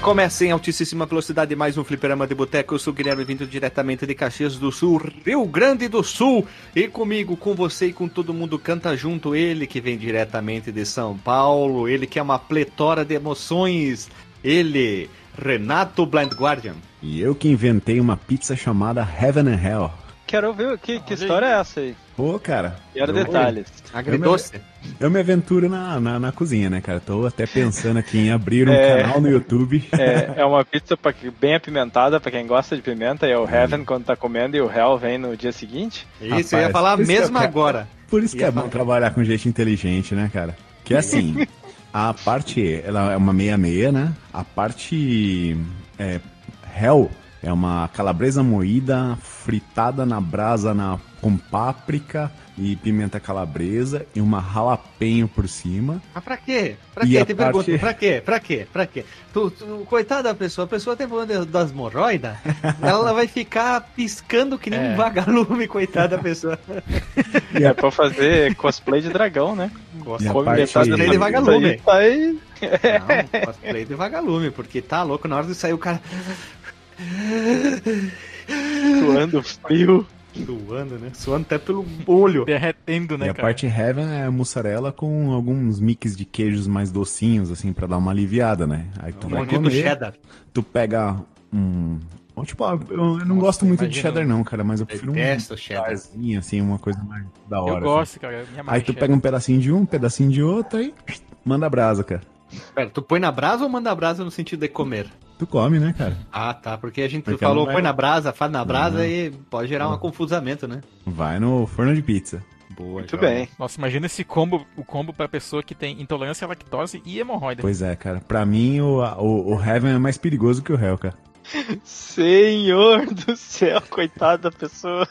Começa em altíssima velocidade mais um fliperama de boteco. Eu sou o Guilherme, vindo diretamente de Caxias do Sul, Rio Grande do Sul. E comigo, com você e com todo mundo, canta junto ele que vem diretamente de São Paulo. Ele que é uma pletora de emoções. Ele, Renato Blind Guardian. E eu que inventei uma pizza chamada Heaven and Hell. Quero ver que, que história é essa aí. Pô, cara. Quero eu- detalhes. Agridoce. Eu me aventuro na, na, na cozinha, né, cara? Tô até pensando aqui em abrir um É. canal no YouTube. É, é uma pizza pra, bem apimentada pra quem gosta de pimenta, e é o Heaven quando tá comendo e o Hell vem no dia seguinte. Isso, eu ia Rapaz, falar mesmo eu quero- agora. Por isso que é bom trabalhar com gente inteligente, né, cara? Que assim, a parte, ela é uma meia-meia, né? A parte é, Hell é uma calabresa moída, fritada na brasa na, com páprica e pimenta calabresa e uma jalapeño por cima. Mas pra quê? Pra E quê? a Te parte- pergunto, pra quê? Pra quê? Pra quê? Tu, tu- coitada da pessoa, a pessoa tem problema das hemorroidas, ela vai ficar piscando que nem É. um vagalume, coitada da pessoa. E É pra fazer cosplay de dragão, né? Parte- Cosplay da de vagalume. aí, tá aí. Não, cosplay de vagalume, porque tá louco, na hora de sair o cara Suando frio. suando, né? Suando até pelo olho. Derretendo, e né, a cara? parte Heaven é mussarela com alguns mix de queijos mais docinhos, assim, pra dar uma aliviada, né? Aí tu vai Maldito comer, cheddar. tu pega um... ou, Tipo, eu, eu não gosto muito de cheddar não, cara, mas eu prefiro um cheddar. assim, uma coisa mais da hora. Eu assim. gosto, cara. Minha Aí tu pega um pedacinho de um, um pedacinho de outro, aí manda brasa, cara. Pera, tu põe na brasa ou manda brasa no sentido de comer? Tu come, né, cara? Ah, tá, porque a gente Porque falou vai- põe na brasa, faz na brasa Não. e pode gerar um confusamento, né? Vai no forno de pizza. Boa, Muito bem. Nossa, imagina esse combo, o combo pra pessoa que tem intolerância à lactose e hemorroida. Pois é, cara. Pra mim, o, o, o Heaven é mais perigoso que o Hell, cara. Senhor do céu, coitada da pessoa.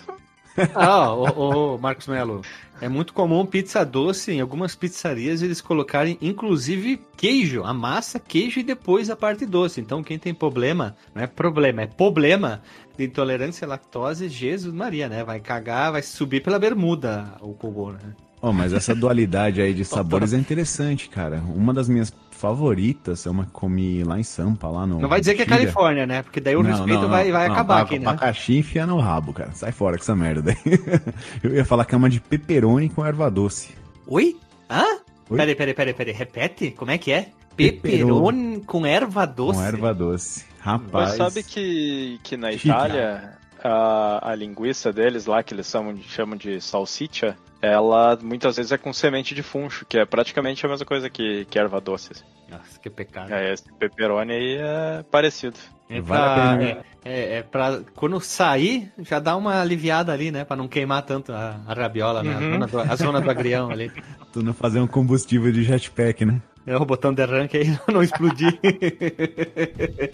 Ah, ô, ô, Marcos Melo, é muito comum pizza doce em algumas pizzarias eles colocarem inclusive queijo, a massa, queijo e depois a parte doce. Então quem tem problema, não é problema, é problema de intolerância à lactose, Jesus Maria, né? Vai cagar, vai subir pela bermuda o cogô, né? Oh, mas essa dualidade aí de sabores é interessante, cara. Uma das minhas favoritas é uma que comi lá em Sampa, lá no. Não vai dizer que é. Califórnia, né? Porque daí o Não, respeito não, vai, não, vai não, acabar pra- aqui, né? Abacaxi enfia no rabo, cara. Sai fora com essa merda daí. Eu ia falar que é uma de pepperoni com erva doce. Oi? Hã? Oi? Peraí, peraí, peraí, peraí. Repete? Como é que é? Pepperoni. Peperoni com erva doce. Com erva doce. Rapaz. Mas sabe que, que na. Itália a, a linguiça deles lá, que eles chamam, de- chamam de salsicha, ela muitas vezes é com semente de funcho, que é praticamente a mesma coisa que, que erva doce. assim. Nossa, que pecado. É, esse pepperoni aí é parecido. É Vale a pra, pena. é, é, é pra quando sair, já dá uma aliviada ali, né? Pra não queimar tanto a, a rabiola, né? A, Uhum. zona do, a zona do agrião ali. Tu não fazer um combustível de jetpack, né? É o botão de arranque aí não explodir.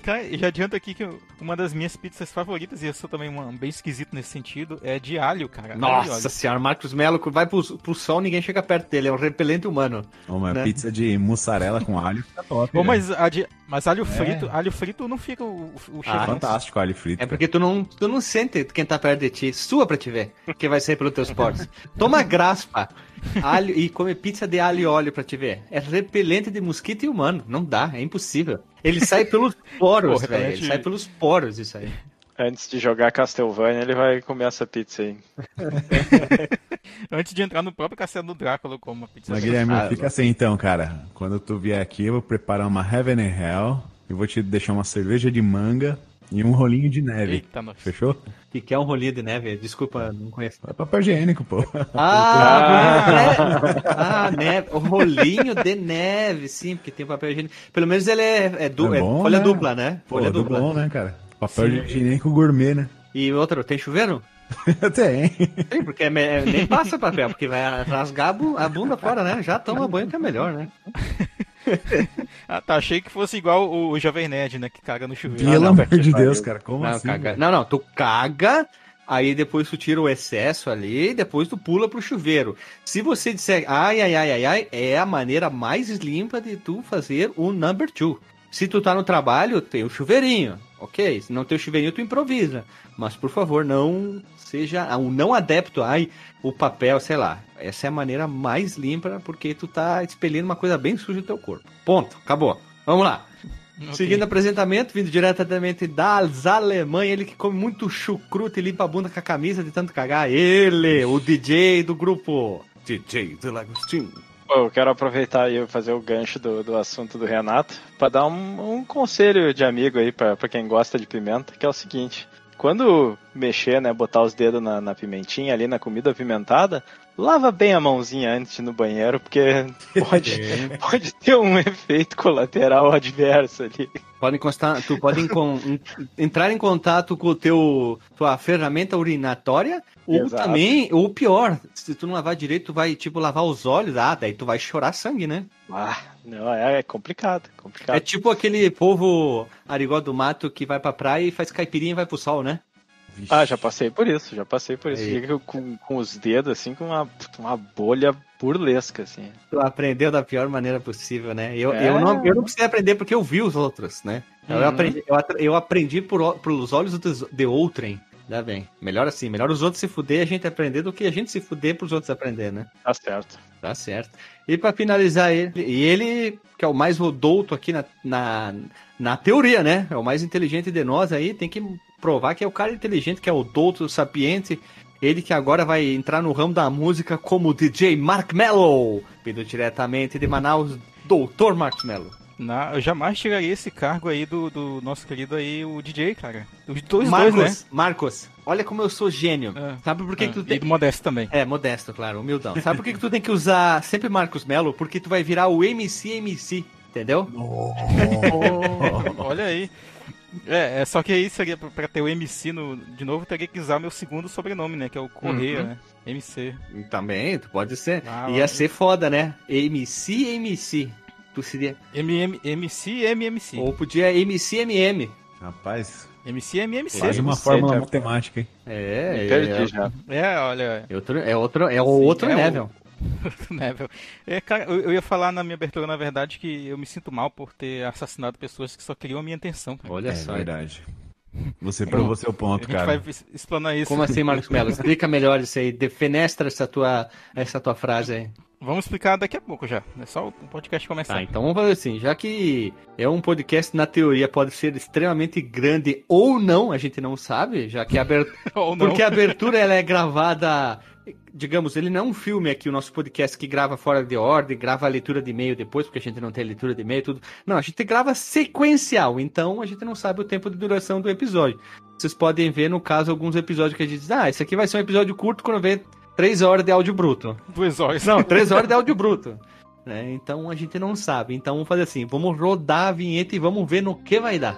Cara, e já adianto aqui que uma das minhas pizzas favoritas, e eu sou também uma, bem esquisito nesse sentido, é de alho, cara. Alho Nossa óleo. senhora, Marcos Melo vai pro, pro sol, ninguém chega perto dele. É um repelente humano. Uma Né? pizza de mussarela com alho fica top. Pô, né? mas, a de- mas alho frito, alho frito não fica o, o Ah, cheiro. Fantástico, alho frito. É porque tu não, tu não sente quem tá perto de ti. Sua pra te ver, que vai sair pelos teus poros. Toma graspa alho, e come pizza de alho e óleo pra te ver. É repelente de mosquito e humano. Não dá, é impossível. Ele sai pelos poros, velho. repelente- Ele sai pelos poros, isso aí. Antes de jogar Castlevania, ele vai comer essa pizza aí. Antes de entrar no próprio castelo do Drácula, eu como uma pizza. Mas Guilherme, Ah, fica assim então, cara. Quando tu vier aqui, eu vou preparar uma Heaven and Hell. Eu vou te deixar uma cerveja de manga e um rolinho de neve. Eita, nossa. Fechou? O que, que é um rolinho de neve? Desculpa, não conheço. É papel higiênico, pô. Ah, né? ah, neve. O rolinho de neve, sim, porque tem papel higiênico. Pelo menos ele é, é, du- É é bom, folha né? dupla, né? Pô, Folha do dupla. bom, né, cara? Papel higiênico gourmet, né? E outro, tem chuveiro? Tem. Sim, porque é é- nem passa papel, porque vai rasgar a bunda fora, né? Já toma banho que é melhor, né? Ah, tá. Achei que fosse igual o, o Jovem Nerd, né? Que caga no chuveiro. Pelo não, amor de. Deus, cara. Como Não, assim? caga- não, não, tu caga, aí depois tu tira o excesso ali, depois tu pula pro chuveiro. Se você disser, ai, ai, ai, ai, ai, é a maneira mais limpa de tu fazer o number two. Se tu tá no trabalho, tem o chuveirinho, ok? Se não tem o chuveirinho, tu improvisa. Mas, por favor, não seja um não adepto, ai, o papel, sei lá. Essa é a maneira mais limpa, porque tu tá expelindo uma coisa bem suja do teu corpo. Ponto, acabou. Vamos lá. Okay. Seguindo apresentamento, vindo diretamente das Alemanha, ele que come muito chucrute e limpa a bunda com a camisa de tanto cagar. Ele, o DJ do grupo. DJ Delagostinho. Eu quero aproveitar e fazer o gancho do, do assunto do Renato para dar um, um, conselho de amigo aí para quem gosta de pimenta, que é o seguinte: quando mexer, né, botar os dedos na, na pimentinha ali na comida apimentada, lava bem a mãozinha antes no banheiro, porque pode, pode ter um efeito colateral adverso ali. Pode encostar, tu pode entrar em contato com o teu tua ferramenta urinatória ou Exato. também, ou pior, se tu não lavar direito, tu vai tipo lavar os olhos, ah, daí tu vai chorar sangue, né? Ah, não, é, é complicado, complicado. É tipo aquele povo arigó do mato que vai pra praia e faz caipirinha e vai pro sol, né? Vixe. Ah, já passei por isso, já passei por isso. Fica com, com os dedos, assim, com uma, uma bolha burlesca, assim. Tu aprendeu da pior maneira possível, né? Eu, é... eu, não, eu não precisei aprender porque eu vi os outros, né? Uhum. Eu aprendi, eu, eu aprendi por, pelos olhos de outrem. Dá bem. Melhor assim, melhor os outros se fuder e a gente aprender do que a gente se fuder pros outros aprender, né? Tá certo. Tá certo. E para finalizar ele, e ele, que é o mais rodouto aqui na, na, na teoria, né? É o mais inteligente de nós aí, tem que provar que é o cara inteligente, que é o douto sapiente. Ele que agora vai entrar no ramo da música como DJ Mark Mello, vindo diretamente de Manaus, Doutor Mark Mello. Na, eu jamais chegaria esse cargo aí do, do nosso querido aí, o DJ, cara. Os dois, Marcos, dois, né? Marcos, olha como eu sou gênio. É, Sabe por que, é, que tu tem... E modesto também. É, modesto, claro, humildão. Sabe por que, que tu tem que usar sempre Marcos Mello? Porque tu vai virar o MC MC, entendeu? Oh. olha aí. É, é, só que aí seria pra ter o MC no, de novo, teria que usar meu segundo sobrenome, né? Que é o Correia, uhum. né? MC. Também, pode ser. Ah, Ia ser foda, né? MC MC. Tu seria. MM, MC MMC. Ou podia MCMM. Rapaz. MCMMC. Quase uma fórmula é, matemática, hein? É, é, é, já. É, olha. É outro, é outro, é o outro é level. Neville. É, cara, eu, eu, ia falar na minha abertura, na verdade, que eu me sinto mal por ter assassinado pessoas que só queriam a minha atenção. Cara. Olha é só. É verdade. Você provou seu ponto, cara. A gente vai explanar isso. Como assim, Marcos Mello? Explica melhor isso aí. Defenestra essa tua, essa tua frase aí. Vamos explicar daqui a pouco já. É só o podcast começar. Tá, então vamos fazer assim. Já que é um podcast, na teoria, pode ser extremamente grande ou não, a gente não sabe, já que a abertura. Porque a abertura ela é gravada digamos, ele não é um filme aqui, o nosso podcast que grava fora de ordem, grava a leitura de e-mail depois, porque a gente não tem leitura de e-mail tudo. Não, a gente grava sequencial, então a gente não sabe o tempo de duração do episódio. Vocês podem ver, no caso, alguns episódios que a gente diz, ah, esse aqui vai ser um episódio curto quando vê três horas de áudio bruto. Duas horas. Não, três horas de áudio bruto. É, então a gente não sabe. Então vamos fazer assim, vamos rodar a vinheta e vamos ver no que vai dar.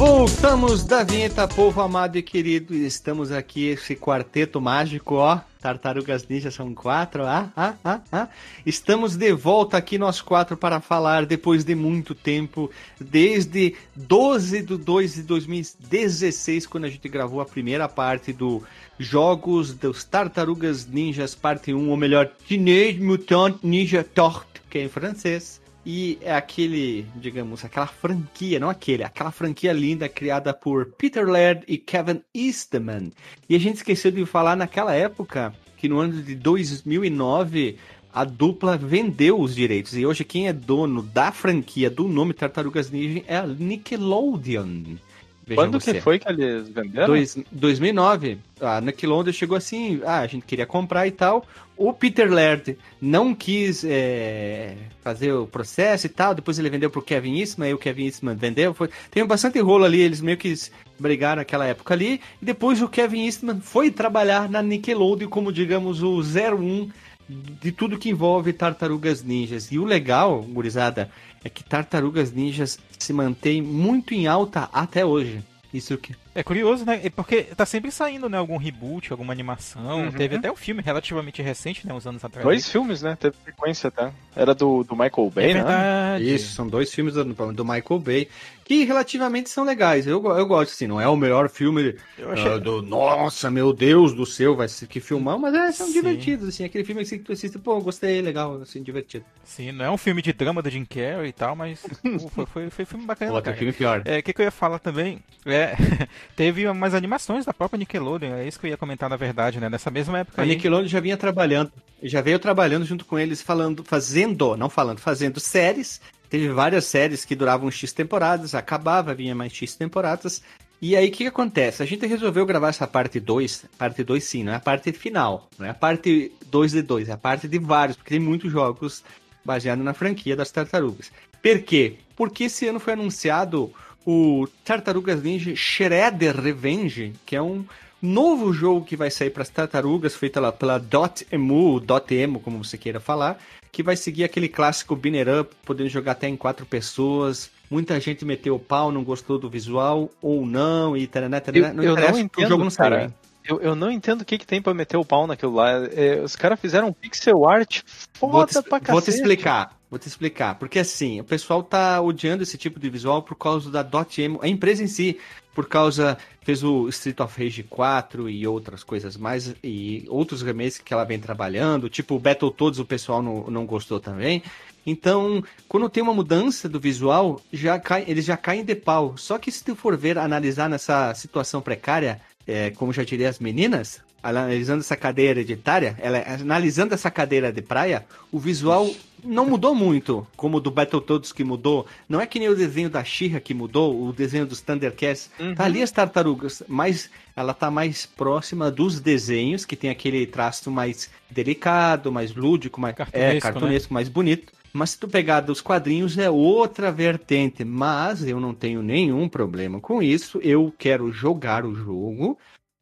Voltamos da vinheta, povo amado e querido. Estamos aqui, esse quarteto mágico, ó. Tartarugas Ninja são quatro, ah, ah, ah, ah. Estamos de volta aqui, nós quatro, para falar, depois de muito tempo, desde 12 de 2 de 2016, quando a gente gravou a primeira parte do Jogos dos Tartarugas Ninjas, parte 1, ou melhor, Teenage Mutant Ninja Torte, que é em francês. E é aquele, digamos, aquela franquia, não aquele, aquela franquia linda criada por Peter Laird e Kevin Eastman. E a gente esqueceu de falar naquela época que no ano de 2009 a dupla vendeu os direitos. E hoje quem é dono da franquia do nome Tartarugas Ninja é a Nickelodeon. Quando você. que foi que eles venderam? Dois, 2009, a Nickelodeon chegou assim, ah, a gente queria comprar e tal. O Peter Laird não quis é, fazer o processo e tal, depois ele vendeu pro Kevin Eastman, aí o Kevin Eastman vendeu. Foi, tem bastante rolo ali, eles meio que brigaram naquela época ali. E depois o Kevin Eastman foi trabalhar na Nickelodeon como, digamos, o 01 de tudo que envolve Tartarugas Ninjas. E o legal, gurizada, é que Tartarugas Ninjas se mantém muito em alta até hoje. Isso que. É curioso, né? Porque tá sempre saindo, né? Algum reboot, alguma animação. Uhum. Teve até um filme relativamente recente, né? Uns anos atrás. Dois filmes, né? Teve sequência até. Era do, do Michael Bay, é né? Isso, são dois filmes do, do Michael Bay que relativamente são legais. Eu, eu gosto, assim, não é o melhor filme Eu achei- ah, do. Nossa, meu Deus do céu, vai ser que filmar, mas é, são Sim. divertidos, assim. Aquele filme assim, que tu assiste, pô, gostei, legal, assim, divertido. Sim, não é um filme de drama do Jim Carrey e tal, mas pô, foi, foi, foi filme bacana. Outro cara. filme pior. É, o que, que eu ia falar também? É, teve umas animações da própria Nickelodeon, é isso que eu ia comentar na verdade, né? Nessa mesma época A aí. Nickelodeon já vinha trabalhando, já veio trabalhando junto com eles, falando, fazendo, não falando, fazendo séries. Teve várias séries que duravam X temporadas, acabava, vinha mais X temporadas. E aí o que, que acontece? A gente resolveu gravar essa parte 2, parte 2 sim, não é a parte final, não é a parte 2 de 2, é a parte de vários, porque tem muitos jogos baseados na franquia das tartarugas. Por quê? Porque esse ano foi anunciado o Tartarugas Ninja Shredder Revenge, que é um novo jogo que vai sair para as tartarugas, feita lá pela Dot Emu, Dot Emo, como você queira falar, que vai seguir aquele clássico Binner Up, podendo jogar até em quatro pessoas. Muita gente meteu o pau, não gostou do visual, ou não, e taraná, Eu, taraná. eu não interessa, porque entendo, o jogo não cara. Eu, eu não entendo o que, que tem pra meter o pau naquilo lá. É, os caras fizeram um pixel art foda Vou te, pra cacete. vou te explicar, vou te explicar. Porque assim, o pessoal tá odiando esse tipo de visual por causa da Dot Emo, a empresa em si, por causa fez o Street of Rage 4 e outras coisas mais e outros remakes que ela vem trabalhando, tipo o Battletoads o pessoal não, não gostou também. Então, quando tem uma mudança do visual, já cai, eles já caem de pau. Só que se tu for ver, analisar nessa situação precária, é, como já diria as meninas, analisando essa cadeia hereditária, ela, analisando essa cadeira de praia, o visual não mudou muito, como o do Battletoads que mudou. Não é que nem o desenho da She-Ra que mudou, o desenho dos Thundercats. Uhum. Tá ali as tartarugas, mas ela tá mais próxima dos desenhos, que tem aquele traço mais delicado, mais lúdico, mais Cartunesco, é, cartunesco, mais bonito. Mas se tu pegar dos quadrinhos é outra vertente. Mas eu não tenho nenhum problema com isso. Eu quero jogar o jogo.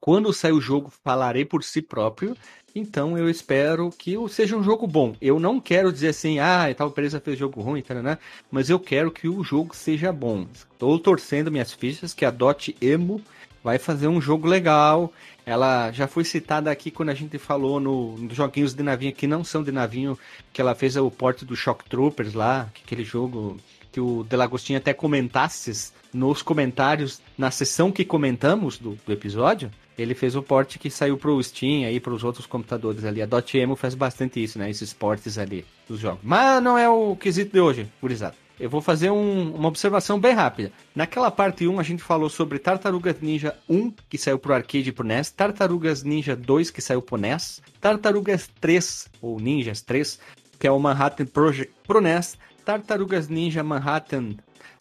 Quando sair o jogo, falarei por si próprio. Então eu espero que seja um jogo bom. Eu não quero dizer assim, ah, tal empresa fez jogo ruim, né? mas eu quero que o jogo seja bom. Estou torcendo minhas fichas que a Dot Emo vai fazer um jogo legal. Ela já foi citada aqui quando a gente falou no, nos joguinhos de navinha que não são de navinho, que ela fez o porte do Shock Troopers lá, que aquele jogo que o Delagostinho até comentasses nos comentários, na sessão que comentamos do, do episódio, ele fez o porte que saiu pro Steam aí para os outros computadores ali. A Dot Emo faz bastante isso, né? Esses portes ali dos jogos. Mas não é o quesito de hoje, gurizada. Eu vou fazer um- uma observação bem rápida. Naquela parte 1, a gente falou sobre Tartarugas Ninja 1, que saiu pro arcade e pro NES, Tartarugas Ninja 2, que saiu pro NES, Tartarugas 3, ou Ninjas 3, que é o Manhattan Project pro NES, Tartarugas Ninja Manhattan,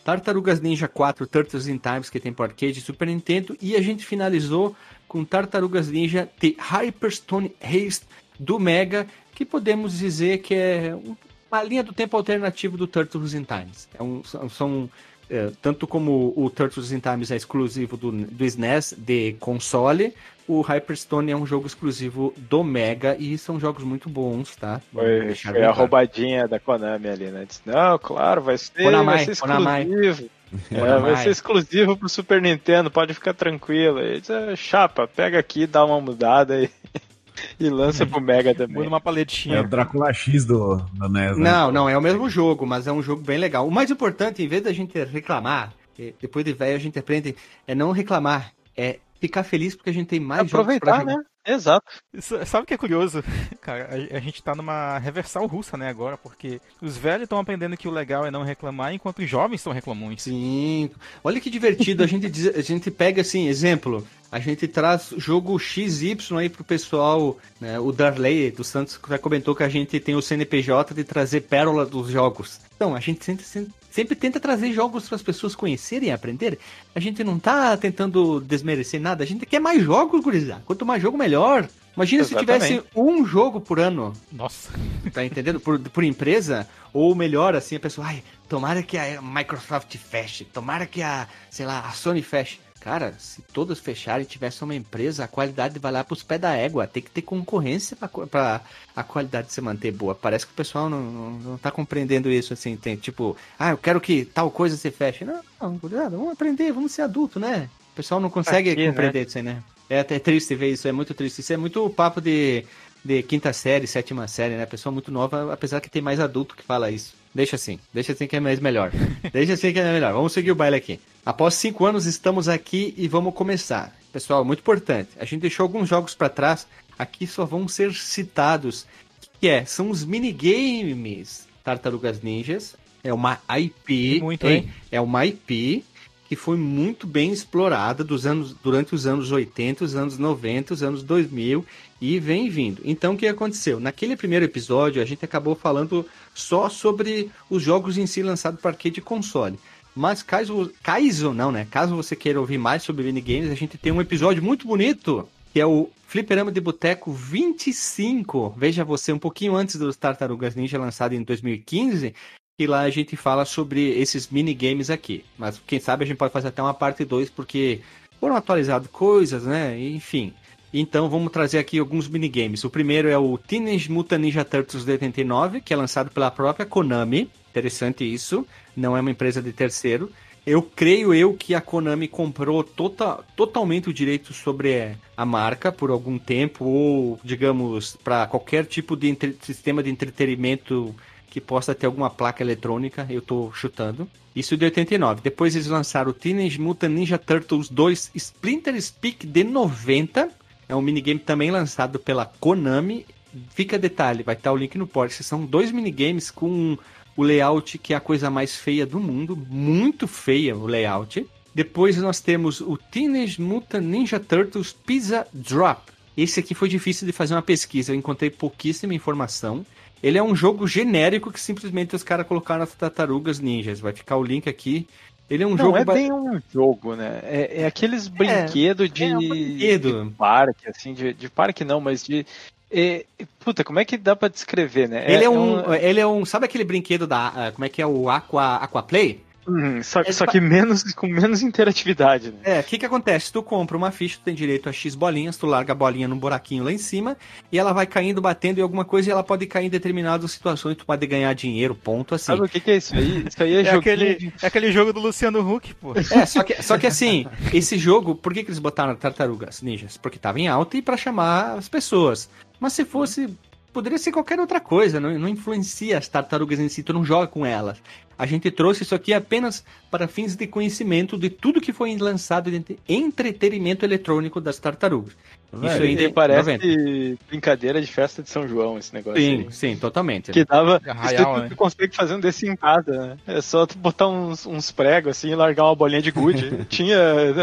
Tartarugas Ninja 4 Turtles in Times, que tem pro arcade e Super Nintendo, e a gente finalizou com Tartarugas Ninja The Hyperstone Haste do Mega, que podemos dizer que é um uma linha do tempo alternativo do Turtles in Times. É um, são, é, tanto como o Turtles in Times é exclusivo do, do SNES de console, o Hyperstone é um jogo exclusivo do Mega e são jogos muito bons, tá? Foi, foi a roubadinha da Konami ali, né? Disse, não, claro, vai ser, Konami, vai ser Konami. Exclusivo. É, vai ser exclusivo pro Super Nintendo, pode ficar tranquilo. Ele disse, "Ah, chapa, pega aqui, dá uma mudada e, e lança pro Mega Muda também. uma É paletinha. o Drácula X do, do NES, né? Não, não, é o mesmo jogo, mas é um jogo bem legal. O mais importante, em vez da gente reclamar, eh, depois de velho a gente aprende, é não reclamar, é ficar feliz porque a gente tem mais jogos pra Aproveitar, jogar. né? Exato. Sa- Sabe o que é curioso? Cara, a, a gente tá numa reversal russa, né, agora, porque os velhos estão aprendendo que o legal é não reclamar, enquanto os jovens são reclamões. Sim. Olha que divertido. A gente, diz- a gente pega assim, exemplo. A gente traz jogo XY aí pro pessoal. Né? O Darley do Santos já comentou que a gente tem o CNPJ de trazer pérola dos jogos. Então, a gente sempre, sempre, sempre tenta trazer jogos para as pessoas conhecerem e aprenderem. A gente não tá tentando desmerecer nada, a gente quer mais jogos, gurizada. Quanto mais jogo, melhor. Imagina Exatamente. se tivesse um jogo por ano. Nossa. Tá entendendo? Por, por empresa. Ou melhor, assim, a pessoa, ai, tomara que a Microsoft feche, tomara que a, sei lá, a Sony feche. Cara, se todos fecharem e tivesse uma empresa, a qualidade vai lá pros pés da égua. Tem que ter concorrência para a qualidade se manter boa. Parece que o pessoal não, não, não tá compreendendo isso, assim. Tem, tipo, ah, eu quero que tal coisa se feche. Não, não, vamos aprender, vamos ser adulto, né? O pessoal não consegue Aqui, né? compreender né? isso aí, né? É até triste ver isso, é muito triste. Isso é muito papo de, de quinta série, sétima série, né? Pessoa muito nova, apesar que tem mais adulto que fala isso. Deixa assim, deixa assim que é mais melhor. deixa assim que é melhor. Vamos seguir o baile aqui. Após cinco anos, estamos aqui e vamos começar. Pessoal, muito importante. A gente deixou alguns jogos para trás. Aqui só vão ser citados. O que é? São os minigames Tartarugas Ninjas. É uma IP. Muito, hein? É uma IP que foi muito bem explorada dos anos, durante os anos 80, os anos 90, os anos 2000 e vem vindo. Então o que aconteceu? Naquele primeiro episódio a gente acabou falando só sobre os jogos em si lançados para arcade e console. Mas caso, caso não, né? Caso você queira ouvir mais sobre minigames, a gente tem um episódio muito bonito, que é o Fliperama de Boteco 25. Veja você, um pouquinho antes dos Tartarugas Ninja lançado em 2015, e lá a gente fala sobre esses minigames aqui. Mas quem sabe a gente pode fazer até uma parte 2, porque foram atualizadas coisas, né? Enfim. Então vamos trazer aqui alguns minigames. O primeiro é o Teenage Mutant Ninja Turtles de 89, que é lançado pela própria Konami. Interessante isso. Não é uma empresa de terceiro. Eu creio eu que a Konami comprou tota, totalmente o direito sobre a marca por algum tempo, ou, digamos, para qualquer tipo de entre, sistema de entretenimento que possa ter alguma placa eletrônica, eu estou chutando. Isso de 89. Depois eles lançaram o Teenage Mutant Ninja Turtles 2 Splinter Speak de 90, é um minigame também lançado pela Konami. Fica detalhe, vai estar o link no post. São dois minigames com o layout que é a coisa mais feia do mundo, muito feia o layout. Depois nós temos o Teenage Mutant Ninja Turtles Pizza Drop. Esse aqui foi difícil de fazer uma pesquisa, eu encontrei pouquíssima informação. Ele é um jogo genérico que simplesmente os caras colocaram as tartarugas ninjas. Vai ficar o link aqui. Ele é um não, jogo. Não é bem um jogo, né? É, é aqueles brinquedos é, de, é um brinquedo. de parque, assim, de, de parque não, mas de. É, puta, como é que dá pra descrever, né? Ele é, é um, um, Ele é um. Sabe aquele brinquedo da. Ah, como é que é o Aqua, Aquaplay? Uhum, só, só que menos, com menos interatividade, né? É, o que que acontece? Tu compra uma ficha, tu tem direito a X bolinhas, tu larga a bolinha num buraquinho lá em cima, e ela vai caindo, batendo em alguma coisa, e ela pode cair em determinadas situações, tu pode ganhar dinheiro, ponto, assim. Sabe o que que é isso aí? Isso aí é, é aquele, de... é aquele jogo do Luciano Huck, pô. É, só que, só que assim, esse jogo, por que que eles botaram tartarugas ninjas? Porque tava em alta e para chamar as pessoas. Mas se fosse poderia ser qualquer outra coisa, não, não influencia as tartarugas em si, tu não joga com elas. A gente trouxe isso aqui apenas para fins de conhecimento de tudo que foi lançado de entretenimento eletrônico das tartarugas. Isso ainda é parece brincadeira de festa de São João, esse negócio. Sim, aí. sim, totalmente. Que dava. Arraial, tu, né? consegue fazer um desse em casa, né? É só tu botar uns, uns pregos assim e largar uma bolinha de gude. tinha,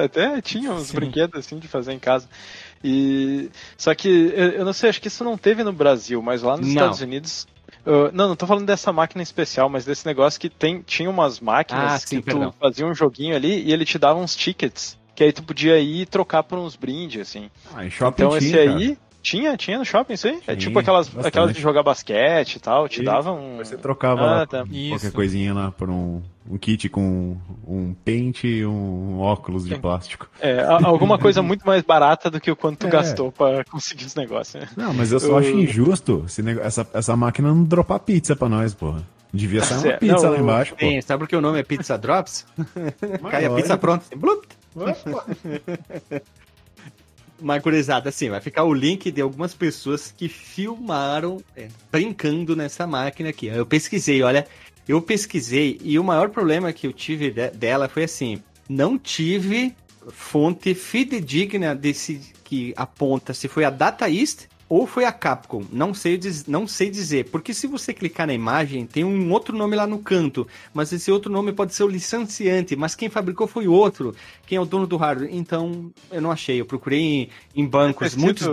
até tinha uns sim. brinquedos assim de fazer em casa. E só que eu não sei, acho que isso não teve no Brasil, mas lá nos não. Estados Unidos Uh, não, não tô falando dessa máquina especial, mas desse negócio que tem, tinha umas máquinas ah, sim, que tu perdão. fazia um joguinho ali e ele te dava uns tickets. Que aí tu podia ir e trocar por uns brindes, assim. Ah, em shopping então tinha, esse aí. Cara. Tinha, tinha no shopping isso aí? É Sim, é tipo aquelas, aquelas de jogar basquete e tal, te e davam. Você trocava ah, lá tá. qualquer coisinha lá por um, um kit com um pente e um óculos de plástico. É, alguma coisa muito mais barata do que o quanto tu é. gastou para conseguir esse negócio. Né? Não, mas eu só acho injusto essa, essa máquina não dropar pizza pra nós, porra. Devia sair uma pizza não, lá embaixo. Sim, sabe por que o nome é Pizza Drops? Cai a pizza pronta. Mas, gurizada, assim, vai ficar o link de algumas pessoas que filmaram é, brincando nessa máquina aqui. Eu pesquisei, olha, eu pesquisei e o maior problema que eu tive de, dela foi assim, não tive fonte fidedigna desse que aponta se foi a Data East ou foi a Capcom, não sei, não sei dizer, porque se você clicar na imagem, tem um outro nome lá no canto, mas esse outro nome pode ser o licenciante, mas quem fabricou foi outro, quem é o dono do hardware, então eu não achei, eu procurei em, em bancos, muitos...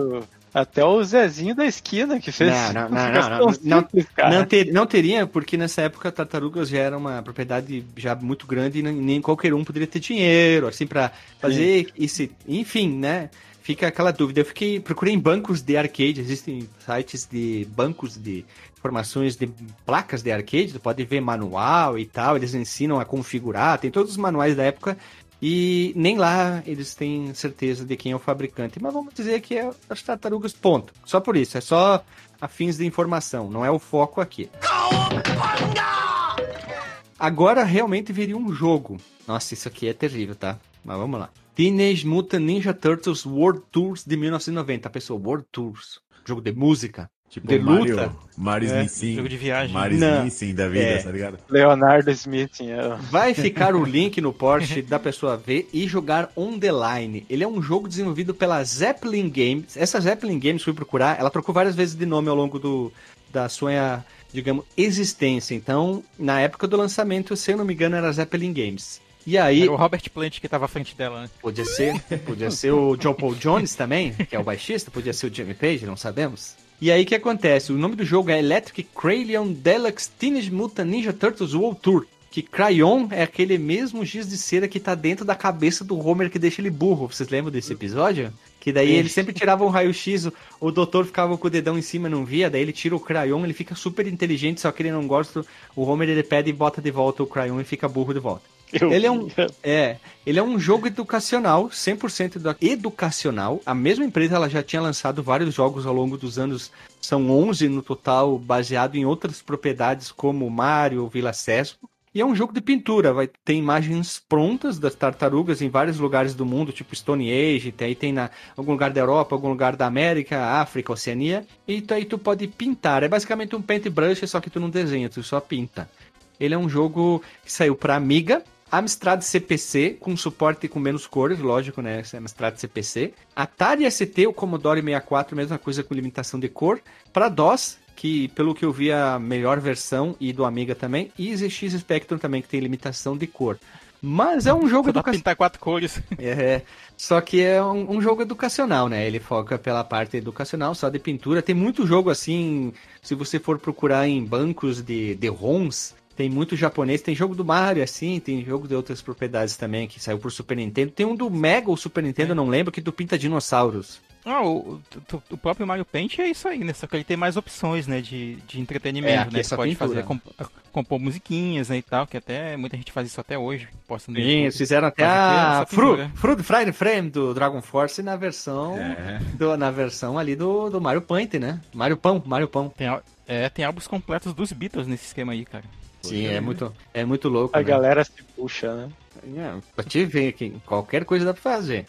Até o Zezinho da esquina que fez. Não, não, não, não, não, ter, não teria, porque nessa época Tartarugas já era uma propriedade já muito grande e nem qualquer um poderia ter dinheiro, assim, para fazer isso. Enfim, né? Fica aquela dúvida. Eu fiquei, procurei em bancos de arcade, existem sites de bancos de informações de placas de arcade, tu pode ver manual e tal, eles ensinam a configurar, tem todos os manuais da época e nem lá eles têm certeza de quem é o fabricante. Mas vamos dizer que é as tartarugas, ponto. Só por isso, é só a fins de informação, não é o foco aqui. Agora realmente viria um jogo. Nossa, isso aqui é terrível, tá? Mas vamos lá. Teenage Mutant Ninja Turtles World Tours de 1990. A pessoa, World Tours. Jogo de música. Tipo, de Mario, luta. Mario É, Smith. jogo de viagem. Mario Não. Smith da vida, É. tá ligado? Leonardo Smith. é. Vai ficar o link no Porsche da pessoa ver e jogar On The Line. Ele é um jogo desenvolvido pela Zeppelin Games. Essa Zeppelin Games, fui procurar, ela trocou várias vezes de nome ao longo do, da sua, digamos, existência. Então, na época do lançamento, se eu não me engano, era Zeppelin Games. E aí, Era o Robert Plant que tava à frente dela, né? podia ser, podia ser o John Paul Jones também, que é o baixista, podia ser o Jimmy Page, não sabemos. E aí o que acontece? O nome do jogo é Electric Crayon Deluxe Teenage Mutant Ninja Turtles World Tour. Que Crayon é aquele mesmo giz de cera que tá dentro da cabeça do Homer que deixa ele burro. Vocês lembram desse episódio? Que daí ele sempre tirava um raio-x, o, o doutor ficava com o dedão em cima e não via, daí ele tira o crayon, ele fica super inteligente, só que ele não gosta. O Homer ele pede e bota de volta o crayon e fica burro de volta. Eu Ele é um, é, ele é um jogo educacional, 100% edu- educacional. A mesma empresa ela já tinha lançado vários jogos ao longo dos anos, são 11 no total, baseado em outras propriedades como Mario, Vila Sesco. E é um jogo de pintura, vai ter imagens prontas das tartarugas em vários lugares do mundo, tipo Stone Age, tem- aí tem na algum lugar da Europa, algum lugar da América, África, Oceania, e tu, aí tu pode pintar. É basicamente um paintbrush, só que tu não desenha, tu só pinta. Ele é um jogo que saiu para Amiga, Amstrad CPC, com suporte com menos cores, lógico, né? é Amstrad CPC. Atari ST, o Commodore 64, mesma coisa com limitação de cor. Para DOS, que pelo que eu vi a melhor versão, e do Amiga também. E ZX Spectrum também, que tem limitação de cor. Mas é um jogo Só educacional. pintar quatro cores. É, só que é um, um jogo educacional, né? Ele foca pela parte educacional, só de pintura. Tem muito jogo assim, se você for procurar em bancos de, de ROMs, tem muito japonês. Tem jogo do Mario, assim, tem jogo de outras propriedades também, que saiu por Super Nintendo. Tem um do Mega ou Super Nintendo, eu não lembro, que tu pinta dinossauros. Ah, o, o- o próprio Mario Paint é isso aí, né? Só que ele tem mais opções, né? De, de É, entretenimento, aqui né? é Você só pode pintura. fazer, comp- compor musiquinhas né, e tal, que até muita gente faz isso até hoje. Posta no Sim, YouTube. fizeram até é a só Fru. Fruit Friday Frame do Dragon Force na versão, É. do- na versão ali do, do Mario Paint, né? Mario Pão, Mario Pão. Tem, é, tem álbuns completos dos Beatles nesse esquema aí, cara. Sim, é muito, é muito louco. A né? galera se puxa, né? É, pra te ver que qualquer coisa dá pra fazer.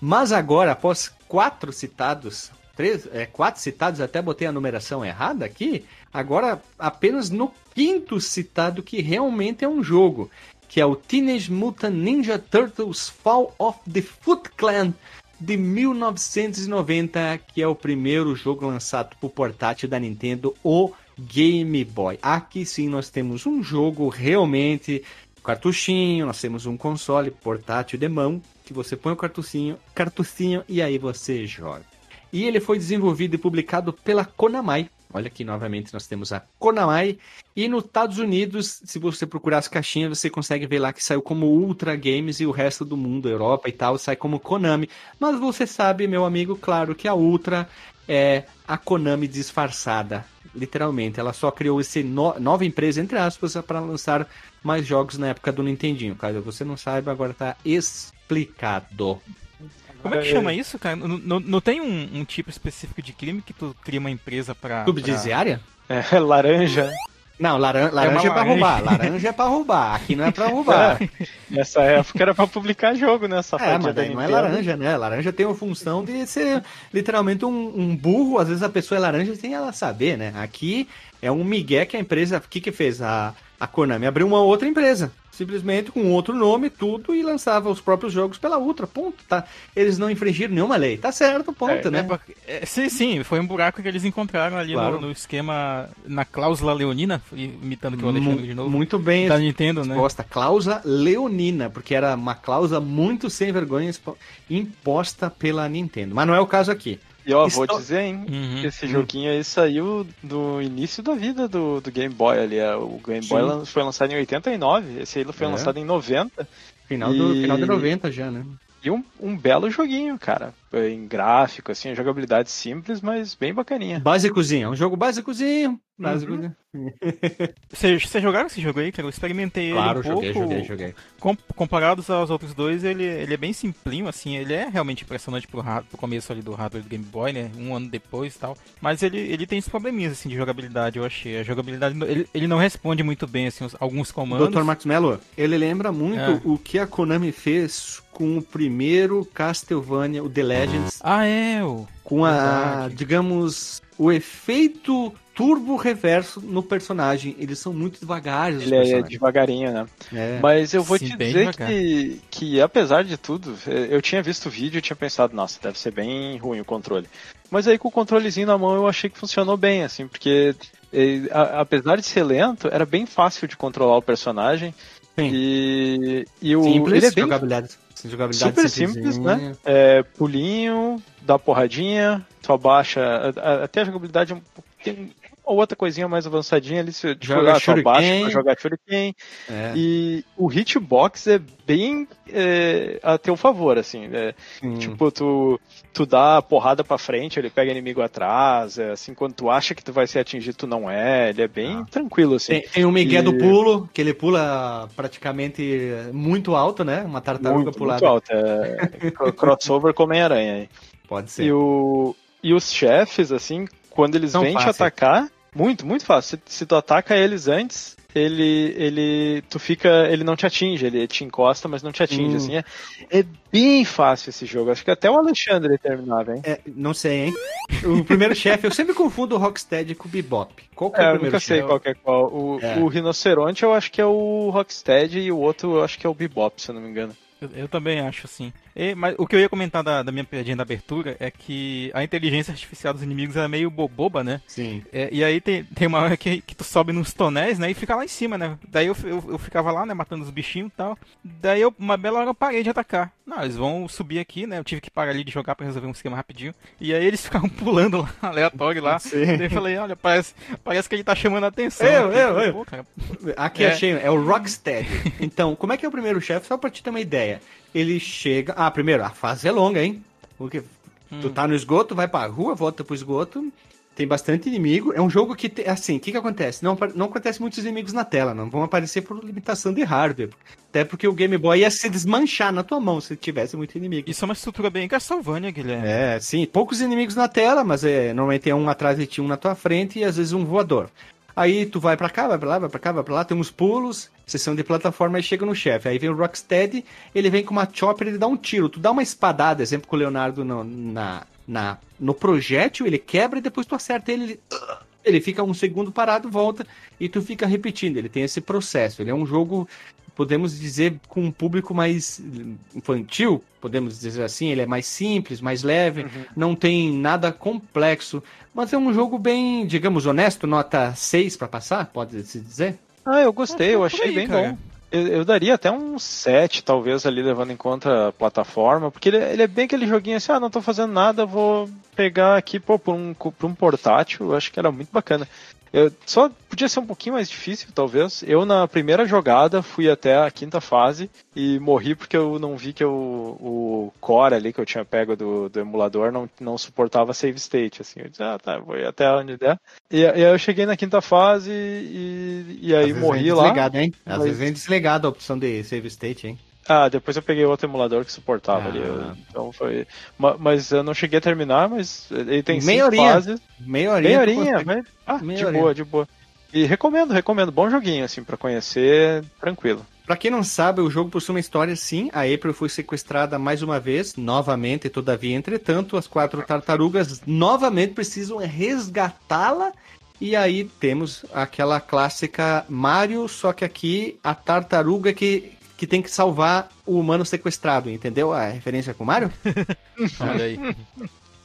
Mas agora, após quatro citados, três, é, quatro citados, até botei a numeração errada aqui, agora apenas no quinto citado que realmente é um jogo, que é o Teenage Mutant Ninja Turtles Fall of the Foot Clan de 1990, que é o primeiro jogo lançado por portátil da Nintendo, o Game Boy. Aqui sim nós temos um jogo realmente cartuchinho, nós temos um console portátil de mão que você põe o cartuchinho, cartuchinho e aí você joga. E ele foi desenvolvido e publicado pela Konami. Olha aqui novamente nós temos a Konami. E nos Estados Unidos, se você procurar as caixinhas, você consegue ver lá que saiu como Ultra Games e o resto do mundo, Europa e tal, sai como Konami. Mas você sabe, meu amigo, claro que a Ultra é a Konami disfarçada. Literalmente, ela só criou essa no- nova empresa, entre aspas, para lançar mais jogos na época do Nintendinho. Caso você não saiba, agora tá explicado. Como é que chama isso, cara? Não, não- não tem um, um tipo específico de crime que tu cria uma empresa pra. Subsidiária? É, laranja. Não, laran laranja é, uma pra roubar. Laranja é pra roubar. Aqui não é pra roubar. Nessa época era pra publicar jogo, né? É, Safadinha mas da daí não é laranja, né? Laranja tem a função de ser literalmente um, um burro. Às vezes a pessoa é laranja sem ela saber, né? Aqui é um migué que a empresa. O que que fez? A, A Konami abriu uma outra empresa, simplesmente com outro nome, tudo, e lançava os próprios jogos pela Ultra, ponto, tá? Eles não infringiram nenhuma lei, tá certo, ponto, É, né? é, é, sim, sim, foi um buraco que eles encontraram ali Claro. no, no esquema, na cláusula leonina, imitando aqui o Alexandre de novo, Muito bem da Nintendo, né? exposta, cláusula leonina, porque era uma cláusula muito sem vergonha imposta pela Nintendo. Mas não é o caso aqui. E ó, Estou- vou dizer, hein? Uhum. Esse joguinho aí saiu do início da vida do, do Game Boy ali. é, O Game Boy Sim. foi lançado em 89, esse aí foi É. lançado em 90. Final, do, E- final de 90 já, né? E um, um belo joguinho, cara. Em gráfico, assim, jogabilidade simples, mas bem bacaninha. Básicozinho, é um jogo básicozinho. Básicozinho. Vocês vocês jogaram esse jogo aí, cara? Eu experimentei Claro, ele um pouco. joguei, joguei, joguei. Com- comparados aos outros dois, ele, ele é bem simplinho, assim, ele é realmente impressionante pro, pro começo ali do hardware do Game Boy, né? Um ano depois e tal. Mas ele, ele tem esses probleminhas, assim, de jogabilidade, eu achei. A jogabilidade, ele, ele não responde muito bem, assim, os- alguns comandos. Dr. Max Mello, ele lembra muito É. o que a Konami fez com o primeiro Castlevania, o The Legends, Ah, é, o... com a, Verdade. digamos, o efeito turbo reverso no personagem. Eles são muito devagares, os Ele é devagarinho, né? É. Mas eu vou Sim, te dizer que, que, apesar de tudo, eh, eu tinha visto o vídeo e tinha pensado, nossa, deve ser bem ruim o controle. Mas aí com o controlezinho na mão eu achei que funcionou bem, assim, porque eh, a- apesar de ser lento, era bem fácil de controlar o personagem. Sim. E, e o, Simples, ele é bem jogabilidade, jogabilidade super simples, né? É, pulinho, dá porradinha, tu abaixa. a- a- Até a jogabilidade é um pouco- tem uma outra coisinha mais avançadinha ali, se Joga tu abaixa shuriken. pra jogar shuriken. É. E o hitbox é bem é, a teu favor, assim. é, Hum. Tipo, tu, tu dá a porrada pra frente, ele pega inimigo atrás, é, assim, quando tu acha que tu vai ser atingido, tu não é. Ele é bem Ah. tranquilo, assim. Tem, tem o Miguel E- do pulo, que ele pula praticamente muito alto, né? Uma tartaruga muito, pulada. muito alto. É, cro- crossover com Homem-Aranha aí. Pode ser. E, o, e os chefes, assim, quando eles São vêm te fáceis. atacar, muito, muito fácil. Se, se tu ataca eles antes, ele, ele, tu fica, ele não te atinge, ele te encosta, mas não te atinge, Hum. assim. É, é bem fácil esse jogo. Acho que até o Alexandre terminava, hein? É, não sei, hein? O primeiro chefe, eu sempre confundo o Rocksteady com o Bebop. Qual que é, É, o eu primeiro nunca sei chefe? qual que é qual. O, É. o Rinoceronte eu acho que é o Rocksteady e o outro eu acho que é o Bebop, se eu não me engano. Eu, eu também acho, assim. E, mas o que eu ia comentar da, da minha piadinha da abertura é que a inteligência artificial dos inimigos é meio boboba, né? Sim. É, e aí tem, tem uma hora que, que tu sobe nos tonéis, né? E fica lá em cima, né? Daí eu, eu, eu ficava lá, né? Matando os bichinhos e tal. Daí eu, uma bela hora eu parei de atacar. Não, eles vão subir aqui, né? Eu tive que parar ali de jogar pra resolver um esquema rapidinho. E aí eles ficavam pulando lá, aleatório lá. Sim. Daí eu falei, olha, parece, parece que ele tá chamando a atenção. Eu, aqui. eu, eu. Pô, Aqui É. achei, é o Rocksteady. Então, como é que é o primeiro chefe? Só pra te ter uma ideia. Ele chega. Ah, primeiro, a fase é longa, hein? Porque tu tá no esgoto, vai pra rua, volta pro esgoto. Tem bastante inimigo. É um jogo que, assim, o que que acontece? Não, não acontece muitos inimigos na tela, não vão aparecer por limitação de hardware. Até porque o Game Boy ia se desmanchar na tua mão se tivesse muito inimigo. Isso é uma estrutura bem Castlevania, Guilherme. É, sim, poucos inimigos na tela, mas é, normalmente é um atrás de ti, um na tua frente e às vezes um voador. Aí tu vai pra cá, vai pra lá, vai pra cá, vai pra lá, tem uns pulos, sessão de plataforma e chega no chefe. Aí vem o Rocksteady, ele vem com uma chopper, ele dá um tiro. Tu dá uma espadada, exemplo com o Leonardo no, na, na, no projétil, ele quebra e depois tu acerta ele, ele, ele fica um segundo parado, volta e tu fica repetindo. Ele tem esse processo. Ele é um jogo, podemos dizer, com um público mais infantil, podemos dizer assim. Ele é mais simples, mais leve, não tem nada complexo, mas é um jogo bem, digamos, honesto, nota 6 para passar, pode-se dizer. Ah, eu gostei, eu por achei aí, bem cara. bom. Eu, eu daria até um 7, talvez, ali, levando em conta a plataforma, porque ele, ele é bem aquele joguinho assim, ah, não tô fazendo nada, vou pegar aqui, pô, por um, por um portátil, acho que era muito bacana. Eu, só podia ser um pouquinho mais difícil, talvez. Eu, na primeira jogada, fui até a quinta fase e morri porque eu não vi que eu, o core ali que eu tinha pego do, do emulador não, não suportava save state, assim. Eu disse, ah, tá, vou ir até onde der. E, e aí eu cheguei na quinta fase e, e aí Às vezes morri vem lá. Desligado, hein? Às mas- vezes vem desligado a opção de save state, hein? Ah, depois eu peguei outro emulador que suportava Ah. ali. eu- Então foi. ma- Mas eu não cheguei a terminar, mas ele tem Meia cinco horinha. fases. Meia horinha. Meia horinha, mas. Ah, Meia de horinha. boa, de boa. E recomendo, recomendo. Bom joguinho, assim, pra conhecer, tranquilo. Pra quem não sabe, o jogo possui uma história sim. A April foi sequestrada mais uma vez, novamente, todavia, entretanto, as quatro tartarugas novamente precisam resgatá-la E aí temos aquela clássica Mario, só que aqui a tartaruga que, que tem que salvar o humano sequestrado, entendeu a referência com o Mario? Olha aí.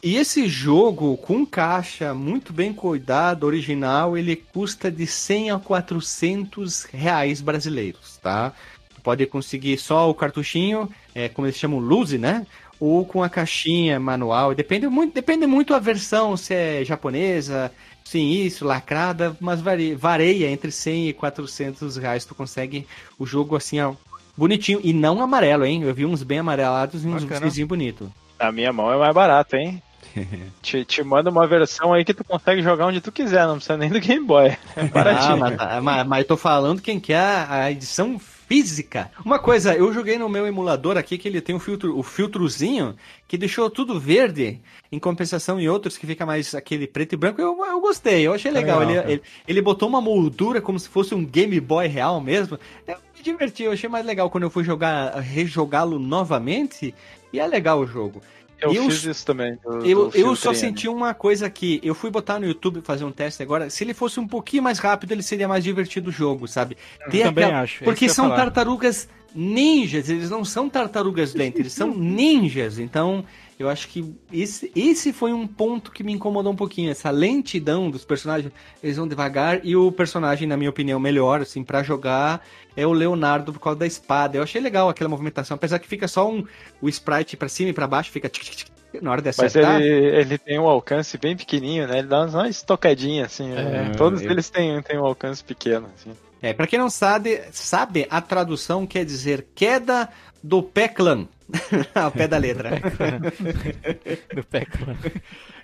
E esse jogo, com caixa muito bem cuidado, original, ele custa de 100 a 400 reais brasileiros, tá? Pode conseguir só o cartuchinho, é, como eles chamam, loose, né? Ou com a caixinha manual. Depende muito, depende muito a versão, se é japonesa, sim, isso, lacrada, mas varia, vareia entre 100 e 400 reais. Tu consegue o jogo assim, ó, bonitinho. E não amarelo, hein? Eu vi uns bem amarelados e uns vizinhos bonitos. Na minha mão é mais barato, hein? te, te manda uma versão aí que tu consegue jogar onde tu quiser, não precisa nem do Game Boy. É Ah, baratinho. mas, tá- mas, mas eu tô falando quem quer a, a edição física. Uma coisa, eu joguei no meu emulador aqui que ele tem um filtro, o filtrozinho que deixou tudo verde, em compensação em outros que fica mais aquele preto e branco. Eu, eu gostei, eu achei legal. legal, ele, ele, ele botou uma moldura como se fosse um Game Boy real mesmo. Eu me diverti, eu achei mais legal quando eu fui jogar, rejogá-lo novamente. E é legal o jogo. Eu eu- fiz isso também. do- Eu, do eu só senti uma coisa aqui. Eu fui botar no YouTube fazer um teste agora. Se ele fosse um pouquinho mais rápido, ele seria mais divertido o jogo, sabe? Ter também aquela- acho, é Porque que eu são tartarugas ninjas. Eles não são tartarugas lentas, eles são ninjas. Então, eu acho que esse, esse foi um ponto que me incomodou um pouquinho. Essa lentidão dos personagens. Eles vão devagar. E o personagem, na minha opinião, melhor, assim, para jogar é o Leonardo por causa da espada. Eu achei legal aquela movimentação. Apesar que fica só um, o sprite pra cima e pra baixo, fica tic, tic, tic, na hora de Mas acertar. ele, ele tem um alcance bem pequenininho, né? Ele dá uma estocadinha, assim. né? É, Todos eu- eles têm, têm um alcance pequeno, assim. É, pra quem não sabe, sabe, a tradução quer dizer queda do pé clã. Ao pé da letra. Do Pac-Man.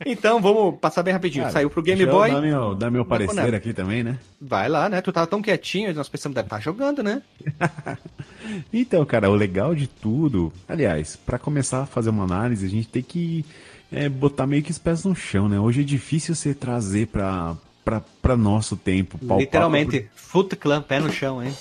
então, vamos passar bem rapidinho. Cara, Saiu pro Game Boy. Dar meu, dar meu parecer aqui também, né? Vai lá, né? Tu tava tão quietinho, nós pensamos, deve estar jogando, né? Então, cara, o legal de tudo. Aliás, pra começar a fazer uma análise, a gente tem que é, botar meio que os pés no chão, né? Hoje é difícil você trazer pra, pra, pra nosso tempo. palpável, Literalmente, Foot Clan, pé no chão, hein?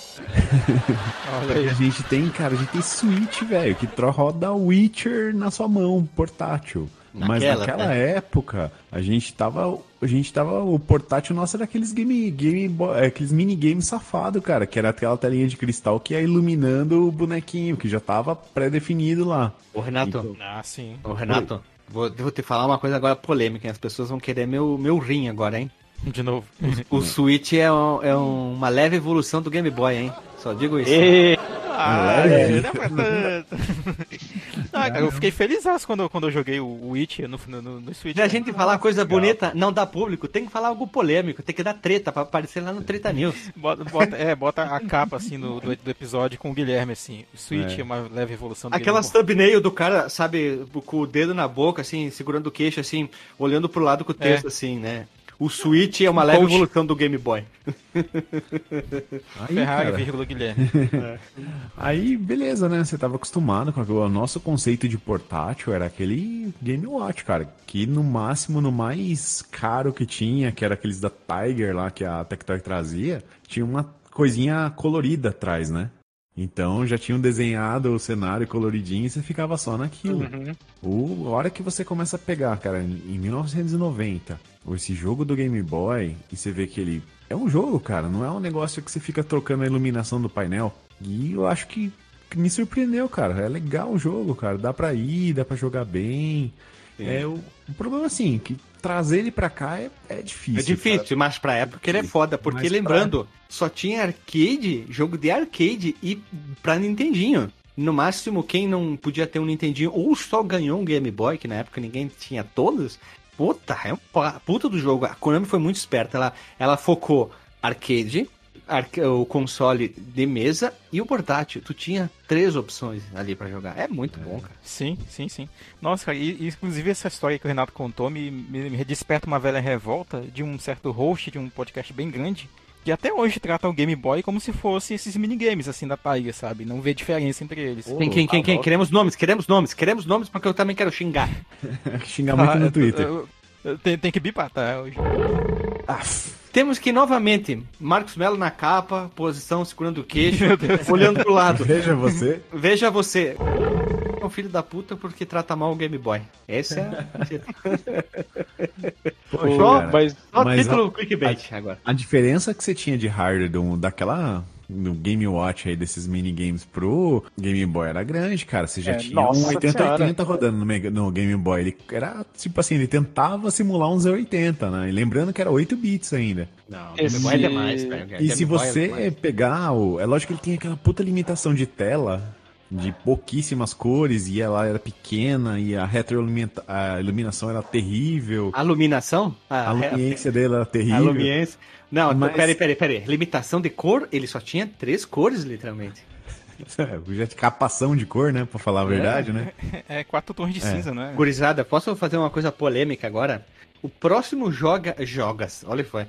Olha aí. A gente tem, cara, a gente tem Switch, velho, que roda Witcher na sua mão, portátil. Mas Naquela, naquela né? época, a gente tava. A gente tava. O portátil nosso era aqueles game, game é, aqueles minigames safado, cara, que era aquela telinha de cristal que ia iluminando o bonequinho, que já tava pré-definido lá. Ô, Renato, Então- Ah, sim. ô, Renato, vou, vou te falar uma coisa agora polêmica, hein? As pessoas vão querer meu, meu rim agora, hein? De novo. O Switch é, um- é uma leve evolução do Game Boy, hein? Só digo isso. E... Ah, É. não é pra tanto. Ah, cara, eu fiquei feliz quando, quando eu joguei o Witch no, no, no Switch. Se a gente falar coisa bonita, não dá público, tem que falar algo polêmico, tem que dar treta pra aparecer lá no Treta News. Bota, bota- é, bota a capa assim do, do, do episódio com o Guilherme, assim. O Switch É. é, uma leve evolução do Aquela Game Boy. thumbnail do cara, sabe, com o dedo na boca, assim, segurando o queixo, assim, olhando pro lado com o texto, assim, né? O Switch é uma leve coach. evolução do Game Boy. Aí, Ferrari, cara, vírgula Guilherme. aí, beleza, né? Você tava acostumado com aquilo. O nosso conceito de portátil era aquele Game Watch, cara. Que no máximo, no mais caro que tinha, que era aqueles da Tiger lá, que a Tectoy trazia, tinha uma coisinha colorida atrás, né? Então já tinham desenhado o cenário coloridinho e você ficava só naquilo. O, a hora que você começa a pegar, cara, em 1990, esse jogo do Game Boy, e você vê que ele é um jogo, cara, não é um negócio que você fica trocando a iluminação do painel. E eu acho que, me surpreendeu, cara. É legal o jogo, cara. Dá pra ir, dá pra jogar bem. É, o, o problema, assim, que trazer ele pra cá é, é difícil. É difícil, mas pra época ele é foda, porque Mas pra- lembrando, só tinha arcade, jogo de arcade e pra Nintendinho. No máximo, quem não podia ter um Nintendinho ou só ganhou um Game Boy, que na época ninguém tinha todos, puta, é um puta do jogo. A Konami foi muito esperta, ela, ela focou arcade, arca- o console de mesa e o portátil. Tu tinha três opções ali pra jogar. É muito bom, cara. Sim, sim, sim. Nossa, cara, e, e, inclusive essa história que o Renato contou me, me, me desperta uma velha revolta de um certo host de um podcast bem grande, que até hoje trata o Game Boy como se fosse esses minigames, assim, da Tiger, sabe? Não vê diferença entre eles. Quem, quem, quem, quem? Queremos nomes, queremos nomes, queremos nomes, porque eu também quero xingar. Xingar muito Ah, no eu- Twitter. eu- eu- tem, tem que bipar, tá? Hoje. Temos que novamente, Marcos Melo na capa, posição segurando o queixo, olhando pro lado. Veja você. Veja você. filho da puta porque trata mal o Game Boy. Esse é. Poxa, Só- cara. Mas Só Mas título clickbait agora. A diferença que você tinha de hardware daquela do Game Watch aí, desses minigames pro Game Boy era grande, cara. Você já É, tinha um nossa 8080 rodando no, Mega- no Game Boy. Ele era, tipo assim, ele tentava simular um Z80, né? E lembrando que era 8 bits ainda. Não, Esse- Game Boy é demais, velho. E Game se Boy é você demais. pegar o. É lógico que ele tem aquela puta limitação de tela, de pouquíssimas cores, e ela era pequena, e a retroiluminação a iluminação era terrível. A iluminação? A A, lumiência dele era a terrível. lumiência. Não, Mas- Mas... peraí, peraí, peraí. Limitação de cor, ele só tinha três cores, literalmente. Já de capação de cor, né? Pra falar a verdade, né? É quatro tons de cinza, né? Gurizada, posso fazer uma coisa polêmica agora? O próximo joga, jogas, olha foi,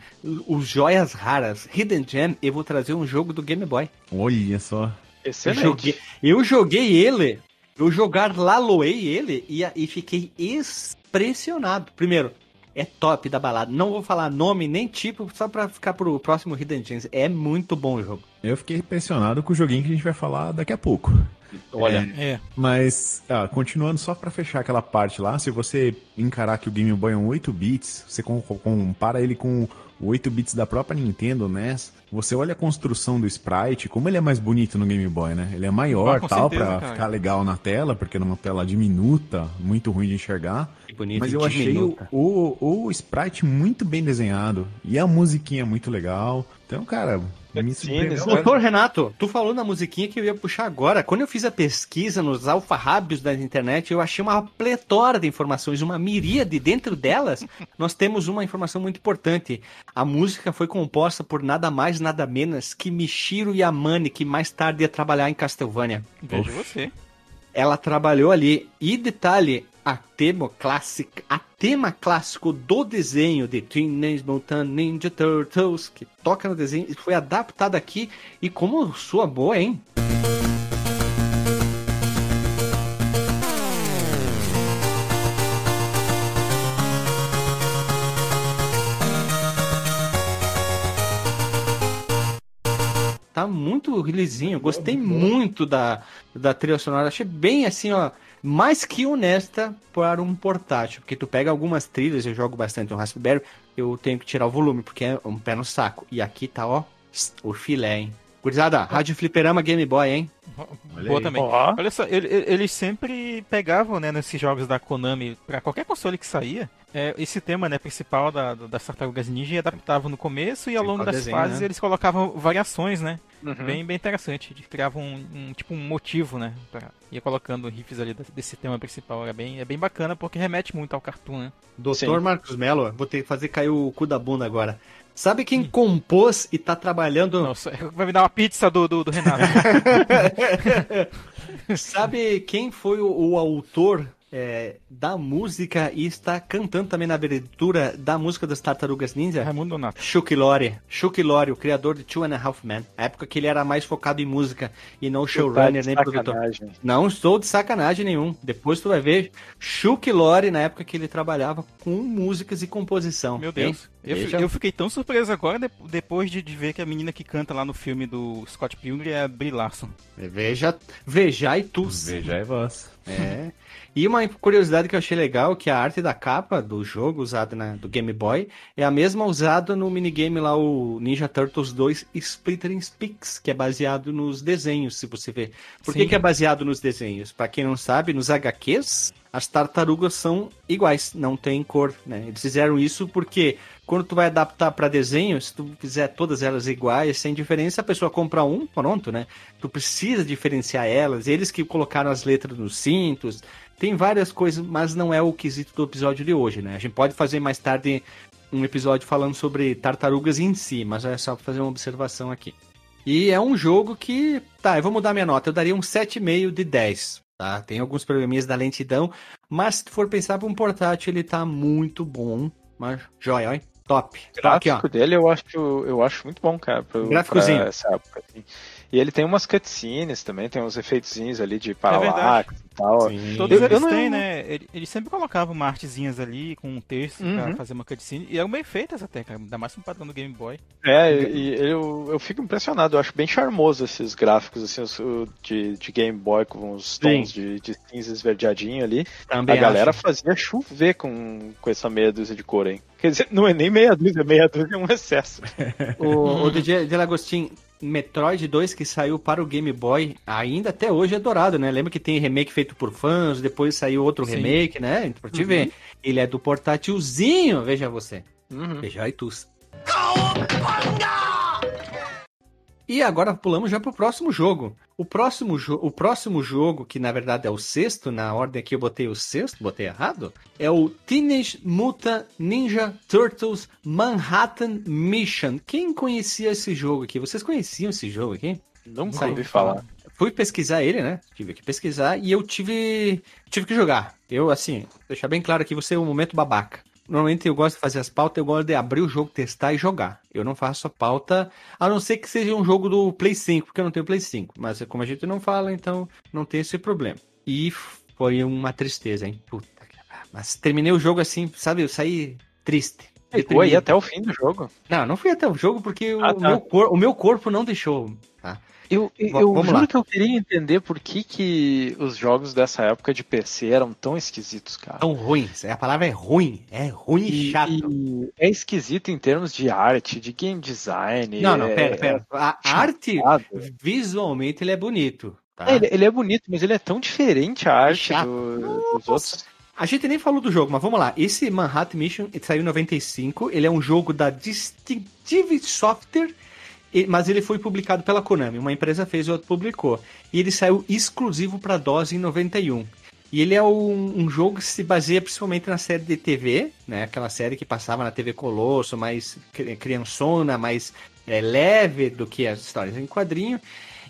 os joias raras, Hidden Gem, eu vou trazer um jogo do Game Boy. Olha só. Eu excelente. joguei, eu joguei ele, eu jogar laloei ele e, e fiquei impressionado. Primeiro, é top da balada. Não vou falar nome nem tipo, só pra ficar pro próximo Hidden Gems. É muito bom o jogo. Eu fiquei impressionado com o joguinho que a gente vai falar daqui a pouco. Olha, É. Mas, ah, continuando só pra fechar aquela parte lá, se você encarar que o Game Boy é um 8 bits, você com- compara ele com o 8 bits da própria Nintendo, NES, você olha a construção do sprite, como ele é mais bonito no Game Boy, né? Ele é maior, Ah, tal, certeza, pra cara. ficar legal na tela, porque numa tela diminuta, muito ruim de enxergar. que bonito. Mas eu achei o, o, o sprite muito bem desenhado. E a musiquinha muito legal. Então, cara, me Doutor Renato, tu falou na musiquinha que eu ia puxar agora. Quando eu fiz a pesquisa nos alfarrábios da internet, eu achei uma pletora de informações, uma miríade. Dentro delas, nós temos uma informação muito importante. A música foi composta por nada mais, nada menos que Michiro Yamane, que mais tarde ia trabalhar em Castlevania. Vejo você. Ela trabalhou ali. E detalhe, a tema clássica, a tema clássico do desenho de Teenage Mutant Ninja Turtles, que toca no desenho, foi adaptada aqui e como sua boa, hein? Tá muito lisinho, gostei muito da, da trilha sonora, achei bem assim, ó, mais que honesta para um portátil, porque tu pega algumas trilhas, eu jogo bastante no Raspberry, eu tenho que tirar o volume, porque é um pé no saco, e aqui tá, ó, o filé, hein. Gurizada, Rádio Fliperama Game Boy, hein? Olha Boa aí. também. Olha só, ele- ele- eles sempre pegavam, né, nesses jogos da Konami, pra qualquer console que saía, é, esse tema, né, principal da, das Tartarugas Ninja e adaptavam no começo e ao Sim, longo das desenho, fases né? eles colocavam variações, né? Uhum. Bem, bem interessante. Eles criavam um, um, tipo um motivo, né? Pra, ia colocando riffs ali desse- desse tema principal. É bem, é bem bacana porque remete muito ao cartoon, né? Doutor Sim. Marcos Mello, vou ter que fazer cair o cu da bunda agora. Sabe quem compôs e tá trabalhando Nossa, vai me dar uma pizza do, do, do Renato. Sabe quem foi o, o autor é, da música e está cantando também na abertura da música das Tartarugas Ninja? Raimundo Donato. Chuck Lorre. Chuck Lorre, o criador de Two and a Half Men. A época que ele era mais focado em música e não Tá showrunner nem produtor. Não estou de sacanagem nenhum. Depois tu vai ver Chuck Lorre na época que ele trabalhava com músicas e composição. Meu Hein? Deus. Eu, eu fiquei tão surpreso agora de- depois de, de ver que a menina que canta lá no filme do Scott Pilgrim é a Brie Larson. Veja, veja e tu. Veja aí voz. É. E uma curiosidade que eu achei legal, que a arte da capa do jogo usada na, do Game Boy é a mesma usada no minigame lá, o Ninja Turtles 2 Splittering Speaks, que é baseado nos desenhos, se você ver. Por que, que é baseado nos desenhos? Pra quem não sabe, nos HQs, as tartarugas são iguais, não tem cor, né? Eles fizeram isso porque quando tu vai adaptar pra desenho, se tu fizer todas elas iguais, sem diferença, a pessoa compra um, pronto, né? Tu precisa diferenciar elas. Eles que colocaram as letras nos cintos. Tem várias coisas, mas não é o quesito do episódio de hoje, né? A gente pode fazer mais tarde um episódio falando sobre tartarugas em si, mas é só fazer uma observação aqui. E é um jogo que, tá, eu vou mudar minha nota, eu daria um 7,5 de 10, tá? Tem alguns probleminhas da lentidão, mas se tu for pensar pra um portátil, ele tá muito bom, mas joia, top. O Tá aqui, gráfico dele eu acho, eu acho muito bom, cara. Pra, Gráficozinho. pra essa época. assim. E ele tem umas cutscenes também, tem uns efeitozinhos ali de É paralaxe e tal. Sim. Todos Eu- eles eu não- têm, né? Ele, ele sempre colocava uma artezinhas ali com um texto pra Uhum. fazer uma cutscene. E eram bem feitas até, cara. Ainda mais no padrão do Game Boy. É, e eu, eu fico impressionado, eu acho bem charmoso esses gráficos assim, os- de, de Game Boy com os tons de, de cinza esverdeadinho ali. Também a galera acho. fazia chover com, com essa meia dúzia de cor, hein? Quer dizer, não é nem meia dúzia, meia dúzia é um excesso. O, o DJ de Lagostin, Metroid 2 que saiu para o Game Boy, ainda até hoje é dourado, né? Lembra que tem remake feito por fãs, depois saiu outro Sim. remake, né? Pra te ver. Ele é do portátilzinho, veja você. Uhum. Veja aí tu. E agora pulamos já pro próximo jogo. O próximo, jo o próximo jogo, que na verdade é o sexto, na ordem aqui eu botei o sexto, botei errado, é o Teenage Mutant Ninja Turtles Manhattan Mission. Quem conhecia esse jogo aqui? Vocês conheciam esse jogo aqui? Nunca Saiu ouvi de falar. Fui pesquisar ele, né? Tive que pesquisar e eu tive tive que jogar. Eu, assim, deixar bem claro aqui, você é um momento babaca. Normalmente eu gosto de fazer as pautas, eu gosto de abrir o jogo, testar e jogar. Eu não faço a pauta, a não ser que seja um jogo do Play 5, porque eu não tenho Play 5. Mas como a gente não fala, então não tem esse problema. E foi uma tristeza, hein? Puta que... Mas terminei o jogo assim, sabe? Eu saí triste. Ficou aí até o fim do jogo. Não, não fui até o jogo porque Ah, o, tá. meu cor... o meu corpo não deixou. Tá? Eu, eu juro lá. que eu queria entender por que, que os jogos dessa época de PC eram tão esquisitos, cara. Tão ruins. A palavra é ruim. É ruim e, E- chato. e é esquisito em termos de arte, de game design. Não, não, é- pera, pera. A é arte, visualmente, ele é bonito. Tá? É, ele, ele é bonito, mas ele é tão diferente a arte do- dos outros. A gente nem falou do jogo, mas vamos lá. Esse Manhattan Mission saiu em 95. Ele é um jogo da Distinctive Software, mas ele foi publicado pela Konami. Uma empresa fez e outra publicou. E ele saiu exclusivo para DOS em 91. E ele é um, um jogo que se baseia principalmente na série de TV, né? Aquela série que passava na TV Colosso, mais cri- criançona, mais é, leve do que as histórias em quadrinho.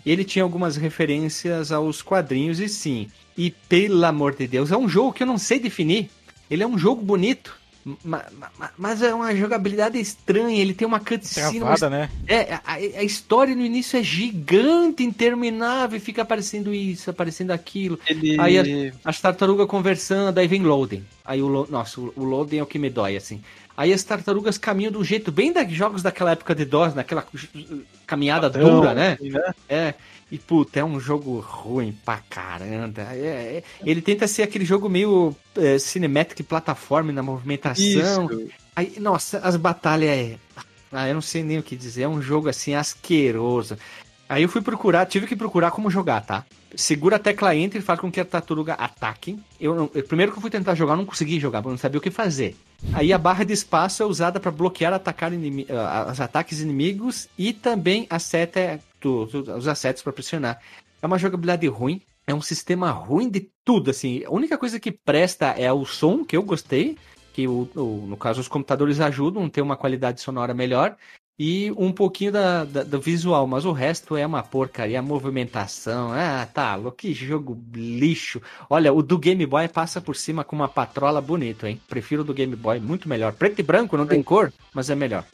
E ele tinha algumas referências aos quadrinhos, e sim. E pelo amor de Deus, é um jogo que eu não sei definir. Ele é um jogo bonito, ma- ma- mas é uma jogabilidade estranha. Ele tem uma cutscene. uma Travada, né? é, a, a história no início é gigante, interminável, e fica aparecendo isso, aparecendo aquilo. Ele... Aí As tartarugas conversando, aí vem loading. Aí o lo- nossa, o loading é o que me dói, assim. Aí as tartarugas caminham do jeito bem da jogos daquela época de DOS, naquela caminhada Padrão, dura, né? assim, né? É. E puta, é um jogo ruim pra caramba. É, é- ele tenta ser aquele jogo meio é, cinematic plataforma na movimentação. Isso. Aí, nossa, as batalhas é. Ah, eu não sei nem o que dizer. É um jogo assim asqueroso. Aí eu fui procurar, tive que procurar como jogar, tá? Segura a tecla Enter e faz com que a tartaruga ataque. Eu, não- eu- primeiro que eu fui tentar jogar, eu não consegui jogar, porque eu não sabia o que fazer. Aí a barra de espaço é usada para bloquear atacar inimi- os ataques inimigos e também a seta é usar setas para pressionar. É uma jogabilidade ruim, é um sistema ruim de tudo, assim. A única coisa que presta é o som, que eu gostei, que o, o- no caso os computadores ajudam a ter uma qualidade sonora melhor e um pouquinho da, da- do visual, mas o resto é uma porcaria, a movimentação, ah, tá, louco, que jogo lixo. Olha, o do Game Boy passa por cima com uma patrola bonito, hein? Prefiro o do Game Boy, muito melhor. Preto e branco, não tem cor, mas é melhor.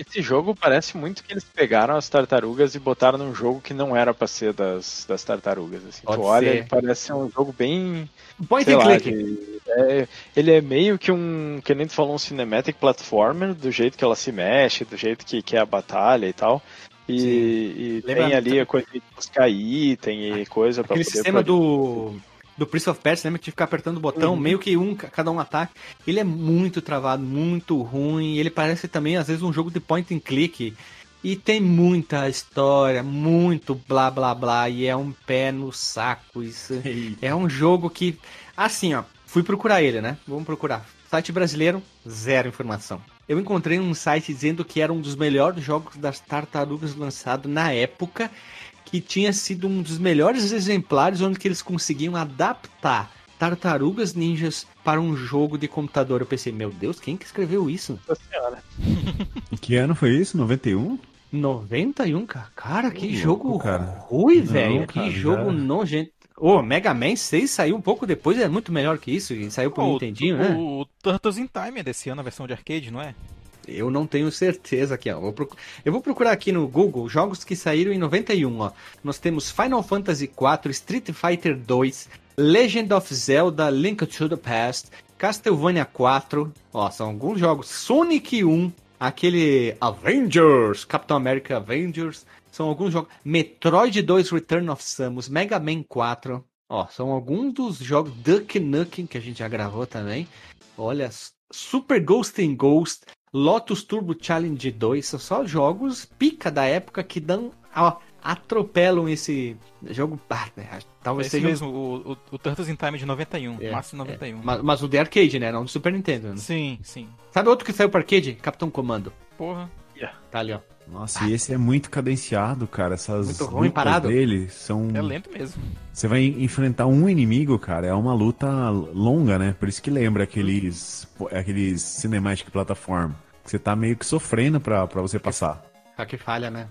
Esse jogo parece muito que eles pegaram as tartarugas e botaram num jogo que não era pra ser das, das tartarugas. Assim. Pode Tu olha, ser. parece ser um jogo bem. Point and click. é- ele é meio que um. Que nem tu falou, um cinematic platformer, do jeito que ela se mexe, do jeito que, que é a batalha e tal. E, e tem ali a coisa de buscar item e coisa pra poder. sistema pro- do, do Prince of Persia, lembra que tinha que ficar apertando o botão, Uhum. meio que um, cada um ataque. Ele é muito travado, muito ruim. Ele parece também, às vezes, um jogo de point and click. E tem muita história, muito blá blá blá. E é um pé no saco. Isso é um jogo que. Assim, ó. Fui procurar ele, né? Vamos procurar. Site brasileiro, zero informação. Eu encontrei um site dizendo que era um dos melhores jogos das tartarugas lançado na época que tinha sido um dos melhores exemplares onde que eles conseguiam adaptar tartarugas ninjas para um jogo de computador. Eu pensei, meu Deus, quem que escreveu isso? Nossa senhora. Que ano foi isso? 91? 91, cara. Cara, que Louco, jogo cara. ruim, Não, velho. Que cara, jogo já- nojento. Ô, Mega Man 6 saiu um pouco depois, é muito melhor que isso. E saiu pro Pô, Nintendinho, o, né? o Turtles in Time é desse ano, a versão de arcade, não é? Eu não tenho certeza aqui, ó. Eu vou procurar aqui no Google jogos que saíram em 91, ó. Nós temos Final Fantasy IV, Street Fighter 2, Legend of Zelda, Link to the Past, Castlevania 4, ó, são alguns jogos. Sonic 1, aquele Avengers, Capitão America Avengers, são alguns jogos. Metroid 2 Return of Samus, Mega Man 4, ó, são alguns dos jogos Duck Nukem que a gente já gravou também. Olha, Super Ghost in Ghost, Lotus Turbo Challenge 2, são só jogos pica da época que dão, ó, atropelam esse jogo. Ah, talvez Esse seja. mesmo, o, o, o Turtles in Time de 91, É, março de 91. Mas, mas o de arcade, né? Não do Super Nintendo. né? Sim, sim. Sabe outro que saiu para arcade? Capitão Comando. Porra. Tá ali, ó. Nossa, e esse é muito cadenciado, cara. Essas Muito ruim, lutas parado. dele são. É lento mesmo. Você vai enfrentar um inimigo, cara. É uma luta longa, né? Por isso que lembra aqueles, aqueles cinematic platform. Que você tá meio que sofrendo pra, pra você passar. Só que falha, né?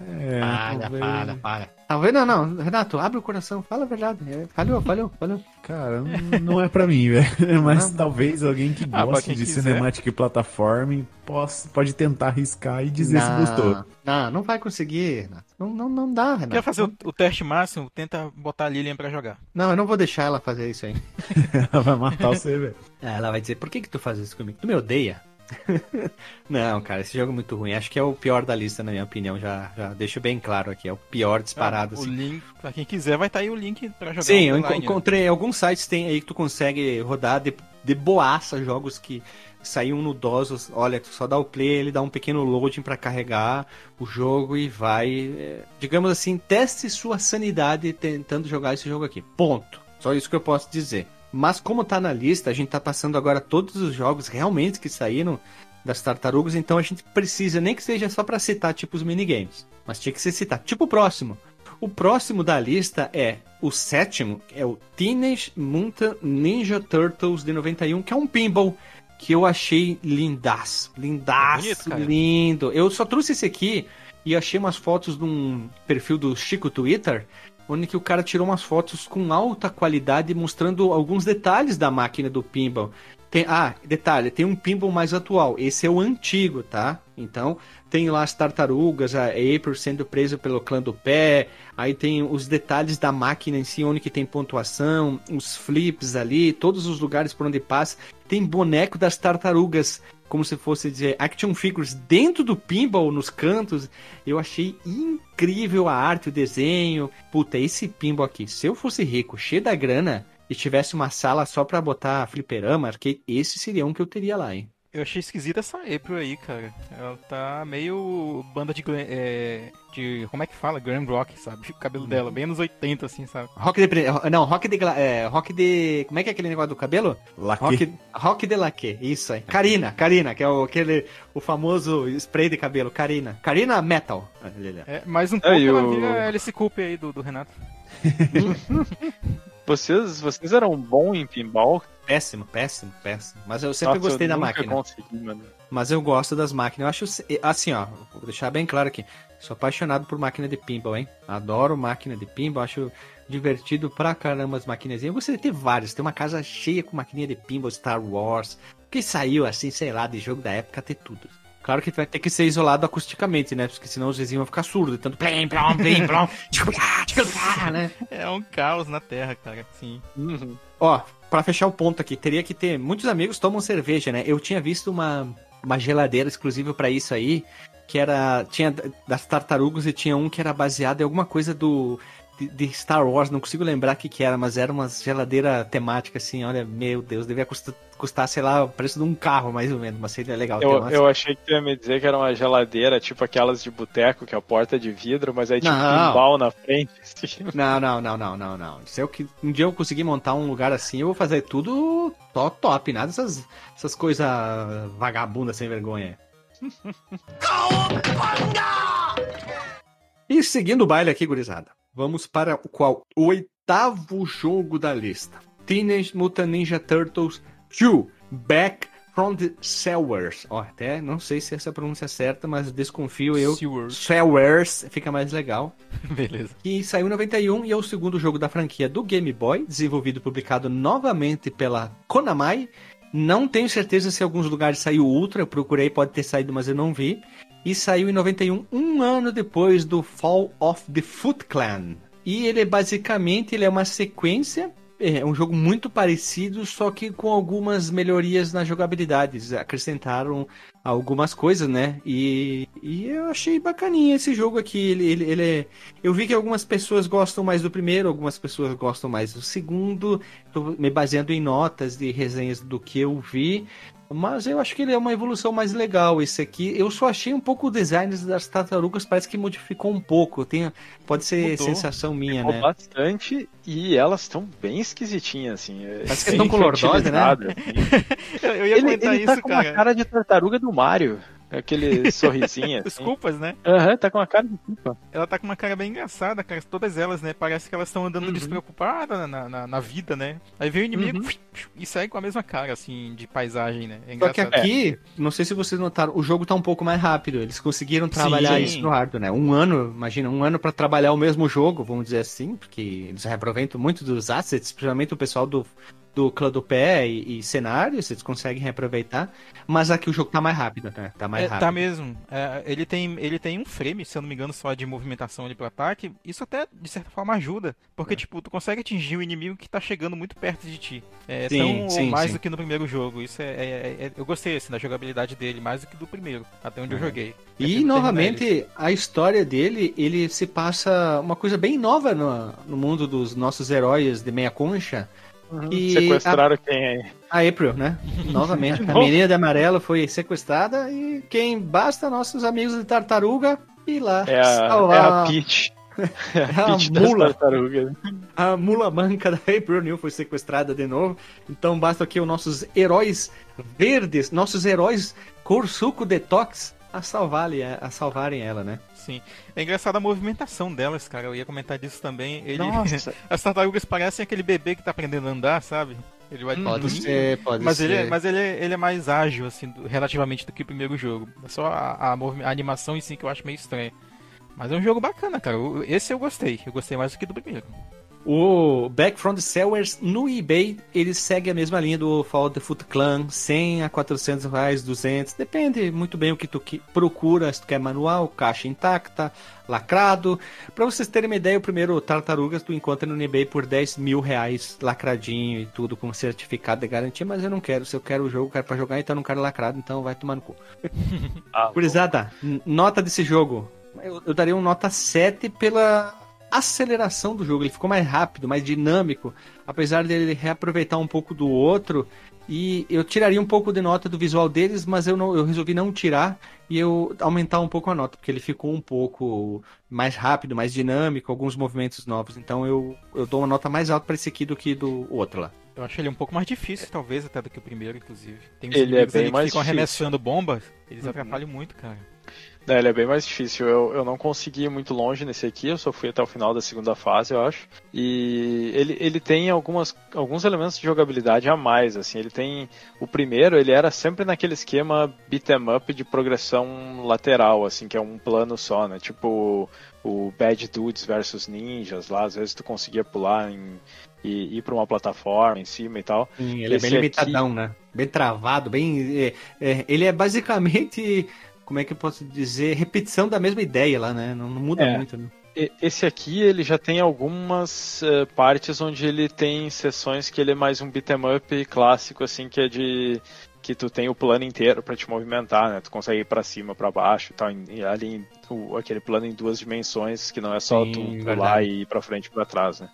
É, falha, talvez- falha, falha. Talvez não, não. Renato, abre o coração, fala a verdade. É, falhou, falhou, falhou. Cara, não é pra mim, velho. Mas Não. talvez alguém que Ah, goste de quiser. cinematic platform possa, pode tentar arriscar e dizer se não, gostou. Não, não vai conseguir, Renato. Não, não, não dá, Renato. Quer fazer o, o teste máximo? Tenta botar a Lilian pra jogar. Não, eu não vou deixar ela fazer isso aí. Ela vai matar você, velho. Ah, Ela vai dizer, por que que tu faz isso comigo? Tu me odeia? não, cara, esse jogo é muito ruim. Acho que é o pior da lista, na minha opinião. Já, já deixo bem claro aqui. É o pior disparado, o assim. link, pra quem quiser, vai estar aí o link pra jogar Sim, eu online, né? encontrei alguns sites tem aí que tu consegue rodar de, de boaça jogos que saíam no DOS. Olha, tu só dá o play, ele dá um pequeno loading pra carregar o jogo e vai, é, digamos assim, teste sua sanidade tentando jogar esse jogo aqui. Ponto. Só isso que eu posso dizer. Mas como tá na lista, a gente tá passando agora todos os jogos realmente que saíram das tartarugas, então a gente precisa, nem que seja só pra citar tipo os minigames, mas tinha que ser citar. Tipo o próximo. O próximo da lista é o sétimo, é o Teenage Mutant Ninja Turtles de 91, que é um pinball que eu achei lindaço. Lindaço, É bonito, lindo. Eu só trouxe esse aqui e achei umas fotos de um perfil do Chico Twitter, onde que o cara tirou umas fotos com alta qualidade mostrando alguns detalhes da máquina do pinball. Tem, ah, detalhe, tem um pinball mais atual. Esse é o antigo, tá? Então, tem lá as tartarugas, a April sendo presa pelo clã do pé. Aí tem os detalhes da máquina em si, onde que tem pontuação, os flips ali, todos os lugares por onde passa. Tem boneco das tartarugas, como se fosse dizer action figures dentro do pinball, nos cantos. Eu achei incrível a arte, o desenho. Puta, esse pinball aqui, se eu fosse rico, cheio da grana, e tivesse uma sala só pra botar fliperama, arcade, esse seria um que eu teria lá, hein? Eu achei esquisita essa April aí, cara. Ela tá meio banda de, glam- é, de como é que fala? Glam rock, sabe? O cabelo dela, bem anos 80, assim, sabe? Rock de. Não, rock de. É, rock de. Como é que é aquele negócio do cabelo? Laque. Rock, rock de laque, isso aí. Karina, Karina, que é o, aquele, o famoso spray de cabelo. Karina. Karina Metal. É, mais um pouco Aí, ela o- vira a Alice Cooper aí do, do Renato. Vocês, vocês eram bons em pinball? Péssimo, péssimo, péssimo. Mas eu sempre Nossa, gostei eu da máquina. Consegui, mano. Mas eu gosto das máquinas. Eu acho assim, ó, vou deixar bem claro aqui. Sou apaixonado por máquina de pinball, hein? Adoro máquina de pinball, acho divertido pra caramba as maquininhas. Eu gostaria de ter várias, ter uma casa cheia com maquininha de pinball, Star Wars. Que saiu assim, sei lá, de jogo da época, ter tudo. Claro que vai ter que ser isolado acusticamente, né? Porque senão os vizinhos vão ficar surdos, tanto plim, plom, plim, plom, né? É um caos na Terra, cara. Sim. Uhum. Ó, pra fechar o ponto aqui, teria que ter. Muitos amigos tomam cerveja, né? Eu tinha visto uma, uma geladeira exclusiva pra isso aí, que era. Tinha das tartarugas e tinha um que era baseado em alguma coisa do. De, de Star Wars, não consigo lembrar o que, que era, mas era uma geladeira temática assim, olha, meu Deus, devia custar, custar, sei lá, o preço de um carro, mais ou menos, mas seria legal Eu, umas- eu achei que tu ia me dizer que era uma geladeira, tipo aquelas de boteco, que é a porta de vidro, mas aí tinha um Não. pinball na frente. assim. Não, não, não, não, não, não. Se eu que um dia eu conseguir montar um lugar assim, eu vou fazer tudo top, top, nada dessas, essas coisas vagabundas sem vergonha. e seguindo o baile aqui, gurizada, vamos para o qual? O oitavo jogo da lista. Teenage Mutant Ninja Turtles 2 Back from the Sewers. Ó, até não sei se essa pronúncia é certa, mas desconfio eu. Sewers. Sewers fica mais legal Beleza. que saiu em 91 e é o segundo jogo da franquia do Game Boy, desenvolvido e publicado novamente pela Konami Não tenho certeza se em alguns lugares saiu Ultra, eu procurei, pode ter saído, mas eu não vi. E saiu em 91, um ano depois do Fall of the Foot Clan. E ele é basicamente ele é uma sequência é um jogo muito parecido, só que com algumas melhorias na jogabilidade. Acrescentaram algumas coisas, né? E, e eu achei bacaninha esse jogo aqui. Ele, ele, ele é... Eu vi que algumas pessoas gostam mais do primeiro, algumas pessoas gostam mais do segundo. Tô me baseando em notas de resenhas do que eu vi. Mas eu acho que ele é uma evolução mais legal esse aqui. Eu só achei um pouco o design das tartarugas, parece que modificou um pouco. Tem, pode ser Mudou. sensação minha, Ficou né? bastante e elas estão bem esquisitinhas, assim. Parece que estão colorosas, né? Assim. eu ia comentar ele, ele tá isso, com cara. uma cara de tartaruga do Mario. Aquele sorrisinho. Assim. Desculpas, né? Aham, uhum, tá com uma cara de culpa. Ela tá com uma cara bem engraçada, cara. Todas elas, né? Parece que elas estão andando uhum. despreocupadas na, na, na, vida, né? Aí vem o inimigo uhum. e sai com a mesma cara, assim, de paisagem, né? É Só que aqui, é. não sei se vocês notaram, o jogo tá um pouco mais rápido. Eles conseguiram trabalhar Sim. isso no hardware, né? Um ano, imagina, um ano para trabalhar o mesmo jogo, vamos dizer assim, porque eles reaproveitam muito dos assets, principalmente o pessoal do do clã do pé e, e cenários, vocês conseguem reaproveitar, mas aqui o jogo tá mais rápido, né? Tá mais é, rápido. Tá mesmo. É, ele, tem, ele tem um frame, se eu não me engano, só de movimentação ali pro ataque. Isso até, de certa forma, ajuda. Porque, é. tipo, tu consegue atingir o inimigo que tá chegando muito perto de ti. É sim, tão sim, mais sim. do que no primeiro jogo. Isso é, é, é, Eu gostei, assim, da jogabilidade dele, mais do que do primeiro, até onde eu uhum. joguei. E, novamente, a história dele, ele se passa uma coisa bem nova no, no mundo dos nossos heróis de meia concha Uhum. E Sequestraram a... quem aí? A April, né? Novamente. a menina de amarelo foi sequestrada e quem basta nossos amigos de tartaruga ir lá é a, salvar. É a Peach. É a, a mula. A mula manca da April New foi sequestrada de novo. Então basta aqui os nossos heróis verdes, nossos heróis Corsuco Detox a, salvar, a salvarem ela, né? Sim. É engraçado a movimentação delas, cara. Eu ia comentar disso também. Ele... Nossa. As tartarugas parecem aquele bebê que tá aprendendo a andar, sabe? Ele vai pode ser, pode mas ser. Ele, é, mas ele é, ele é mais ágil, assim, relativamente do que o primeiro jogo. É só a, a, a, animação em si que eu acho meio estranha. Mas é um jogo bacana, cara. Esse eu gostei. Eu gostei mais do que do primeiro. O Back from the Sellers no eBay, ele segue a mesma linha do Fall the Foot Clan, 100 a 400 reais, 200, depende muito bem o que tu procura, se tu quer manual, caixa intacta, lacrado. Para vocês terem uma ideia, o primeiro Tartarugas tu encontra no eBay por 10 mil reais, lacradinho e tudo, com certificado de garantia, mas eu não quero, se eu quero o jogo, quero pra jogar, então eu não quero lacrado, então vai tomar no cu. ah, Curizada, nota desse jogo, eu, eu daria uma nota 7 pela aceleração do jogo. Ele ficou mais rápido, mais dinâmico, apesar dele reaproveitar um pouco do outro. E eu tiraria um pouco de nota do visual deles, mas eu, não, eu resolvi não tirar e eu aumentar um pouco a nota, porque ele ficou um pouco mais rápido, mais dinâmico, alguns movimentos novos. Então eu, eu dou uma nota mais alta para esse aqui do que do outro lá. Eu acho ele um pouco mais difícil, talvez, até do que o primeiro, inclusive. Tem ele é bem mais que ficam arremessando bombas, eles uhum. atrapalham muito, cara. É, ele é bem mais difícil. Eu, eu não consegui ir muito longe nesse aqui, eu só fui até o final da segunda fase, eu acho. E ele, ele tem algumas, alguns elementos de jogabilidade a mais, assim. Ele tem... O primeiro, ele era sempre naquele esquema beat 'em up de progressão lateral, assim, que é um plano só, né? Tipo o Bad Dudes versus Ninjas lá, às vezes tu conseguia pular em, e ir para uma plataforma em cima e tal. Sim, ele Esse é bem limitadão, aqui... né? Bem travado, bem. É, é, ele é basicamente como é que eu posso dizer, repetição da mesma ideia lá, né? Não, não muda é. muito, né? Esse aqui, ele já tem algumas uh, partes onde ele tem sessões que ele é mais um beat'em up clássico, assim, que é de que tu tem o plano inteiro para te movimentar, né? Tu consegue ir para cima, para baixo, tal, e ali o, aquele plano em duas dimensões que não é só Sim, tu pular e ir para frente e para trás, né?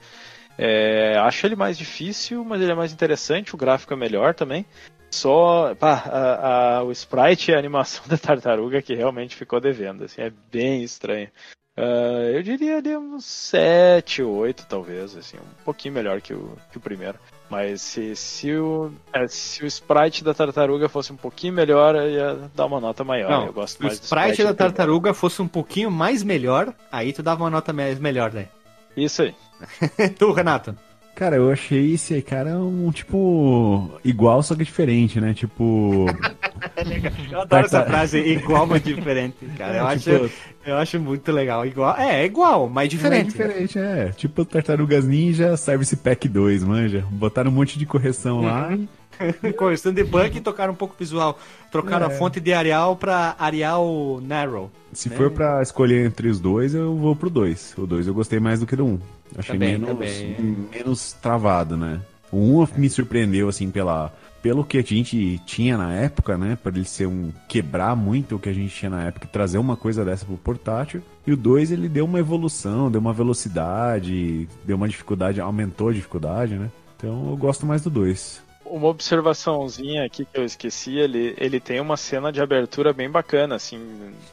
É, acho ele mais difícil, mas ele é mais interessante, o gráfico é melhor também. Só pá, a, a, o sprite e a animação da tartaruga que realmente ficou devendo. Assim, é bem estranho. Uh, eu diria ali uns 7, 8 talvez, assim, um pouquinho melhor que o, que o primeiro. Mas se, se, o, é, se o sprite da tartaruga fosse um pouquinho melhor, eu ia dar uma nota maior. Não, eu gosto mais se o sprite, sprite da tartaruga fosse um pouquinho mais melhor, aí tu dava uma nota mais melhor, né? Isso aí. tu, Renato? Cara, eu achei esse cara um tipo igual, só que diferente, né? Tipo. eu adoro essa frase, igual, mas diferente, cara. Eu, tipo... acho, eu acho muito legal. Igual, é, é igual, mas diferente. É diferente, é. Tipo Tartarugas Ninja Service Pack 2, manja. Botaram um monte de correção uhum. lá Correção de bug e tocaram um pouco visual. Trocaram É. a fonte de Arial pra Arial Narrow. Se né? for pra escolher entre os dois, eu vou pro dois. O dois eu gostei mais do que do um. Achei Também, menos, também. menos travado, né? O um me surpreendeu, assim, pela, pelo que a gente tinha na época, né? Pra ele ser um. quebrar muito o que a gente tinha na época e trazer uma coisa dessa pro portátil. E o dois ele deu uma evolução, deu uma velocidade, deu uma dificuldade, aumentou a dificuldade, né? Então eu gosto mais do dois. Uma observaçãozinha aqui que eu esqueci, ele, ele tem uma cena de abertura bem bacana, assim,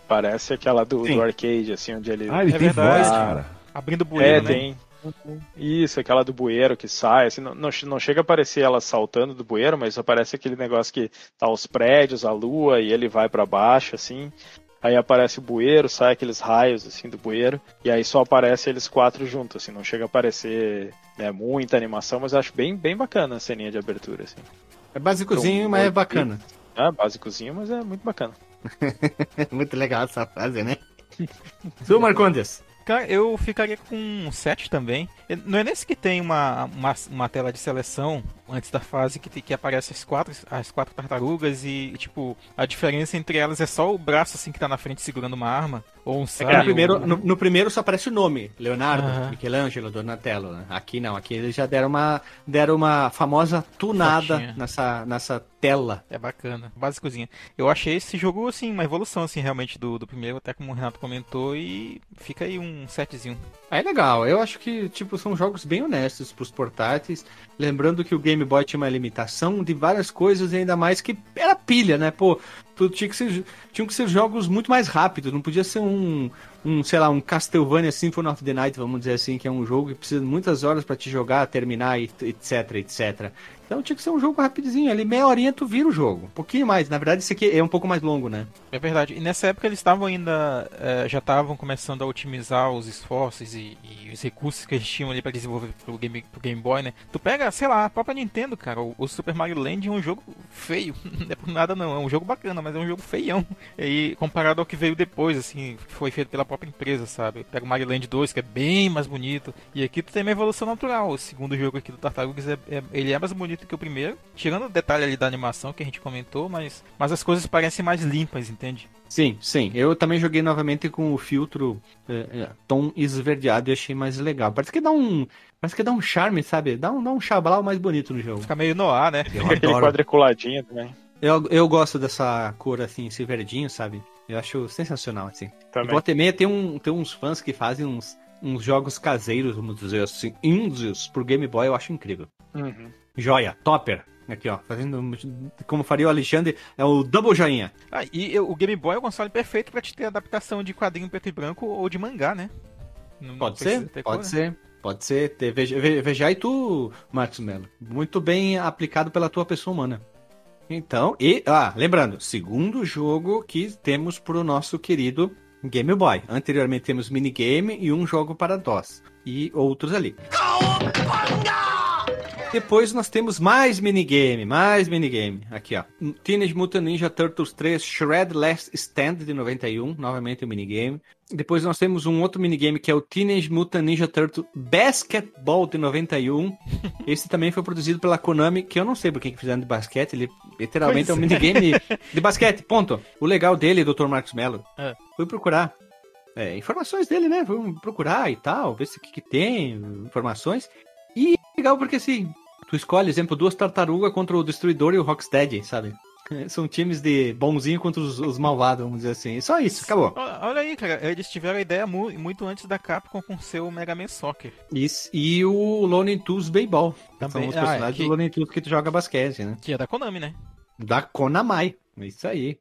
parece aquela do, do arcade, assim, onde ele... Ah, ele É tem verdade. voz, cara. Abrindo o bueiro, é, né? tem. Isso, aquela do bueiro que sai, assim, não, não, não chega a aparecer ela saltando do bueiro, mas aparece aquele negócio que tá os prédios, a lua, e ele vai pra baixo, assim. Aí aparece o bueiro, sai aqueles raios, assim, do bueiro, e aí só aparece eles quatro juntos, assim, não chega a aparecer né, muita animação, mas eu acho bem, bem bacana a ceninha de abertura, assim. É basicozinho, Então, mas é bacana. É básicozinho, mas é muito bacana. Muito legal essa frase, né? Su Marcondes. Cara, eu ficaria com um 7 também. Não é nesse que tem uma, uma, uma tela de seleção antes da fase que, que aparece as quatro, as quatro tartarugas e, tipo, a diferença entre elas é só o braço assim que tá na frente segurando uma arma? Ou um É saio? no, primeiro, no, no primeiro só aparece o nome, Leonardo, Aham. Michelangelo, Donatello. né? Aqui não, aqui eles já deram uma, deram uma famosa tunada Fotinha. nessa, nessa tela. É básicozinha. Básicozinha. Eu achei esse jogo, assim, uma evolução, assim, realmente, do, do primeiro, até como o Renato comentou, e fica aí um setzinho. É legal, eu acho que tipo são jogos bem honestos pros portáteis. Lembrando que o Game Boy tinha uma limitação de várias coisas, ainda mais que era pilha, né? Pô, tu tinha que ser, tinham que ser jogos muito mais rápidos, não podia ser um, um sei lá, um Castlevania Symphony of the Night, vamos dizer assim, que é um jogo que precisa de muitas horas pra te jogar, terminar, etc, etc. Então tinha que ser um jogo rapidinho, ali meia horinha tu vira o jogo. Um pouquinho mais, na verdade esse aqui é um pouco mais longo, né? É verdade. E nessa época eles estavam ainda. eh, já estavam começando a otimizar os esforços e, e os recursos que eles tinham ali pra desenvolver pro Game, pro Game Boy, né? Tu pega, sei lá, a própria Nintendo, cara. O, o Super Mario Land é um jogo feio. Não é por nada não. É um jogo bacana, mas é um jogo feião. E comparado ao que veio depois, assim, que foi feito pela própria empresa, sabe? Pega o Mario Land 2, que é bem mais bonito. E aqui tu tem uma evolução natural. O segundo jogo aqui do Tartarugas, é, é- ele é mais bonito que o primeiro. Tirando o detalhe ali da animação que a gente comentou, mas, mas as coisas parecem mais limpas, entende? Sim, sim. Eu também joguei novamente com o filtro eh, eh, tom esverdeado e achei mais legal. Parece que dá um. Parece que dá um charme, sabe? Dá um, dá um chablau mais bonito no jogo. Fica meio no ar, né? Eu Aquele quadriculadinho também. Eu, eu gosto dessa cor assim, esse verdinho, sabe? Eu acho sensacional, assim. E também. volta e meia tem, um, tem uns fãs que fazem uns, uns jogos caseiros, vamos dizer assim, indies pro Game Boy, eu acho incrível. Uhum. Joia, topper. Aqui, ó, fazendo como faria o Alexandre, é o double joinha. Ah, e eu- o Game Boy é o console perfeito pra te ter adaptação de quadrinho preto e branco ou de mangá, né? Não Pode precisa ser, ter pode cor. ser. Pode ser. Veja, ve- veja aí tu, Marcos Mello. Muito bem aplicado pela tua pessoa humana. Então, e, ah, lembrando, segundo jogo que temos pro nosso querido Game Boy. Anteriormente temos minigame e um jogo para DOS. E outros ali. Depois nós temos mais minigame, mais minigame. Aqui, ó. Teenage Mutant Ninja Turtles 3 Shred Last Stand de 91, novamente o minigame. Depois nós temos um outro minigame que é o Teenage Mutant Ninja Turtle Basketball de 91. Esse também foi produzido pela Konami, que eu não sei por que fizeram de basquete, ele literalmente Pois é um é. minigame de basquete, ponto. O legal dele, Dr. Marcos Mello, É. fui procurar é, informações dele, né? Fui procurar e tal, ver se o que, que tem, informações. E legal porque assim, tu escolhe, exemplo, duas tartarugas contra o Destruidor e o Rocksteady, sabe? São times de bonzinho contra os, os malvados, vamos dizer assim. Só isso, acabou. Olha aí, cara, eles tiveram a ideia mu- muito antes da Capcom com seu Mega Man Soccer. Isso. E o Looney Tunes Baseball. Também. São os Ah, personagens é que- do Looney Tunes que tu joga basquete, né? Que é da Konami, né? Da Konami. Isso aí.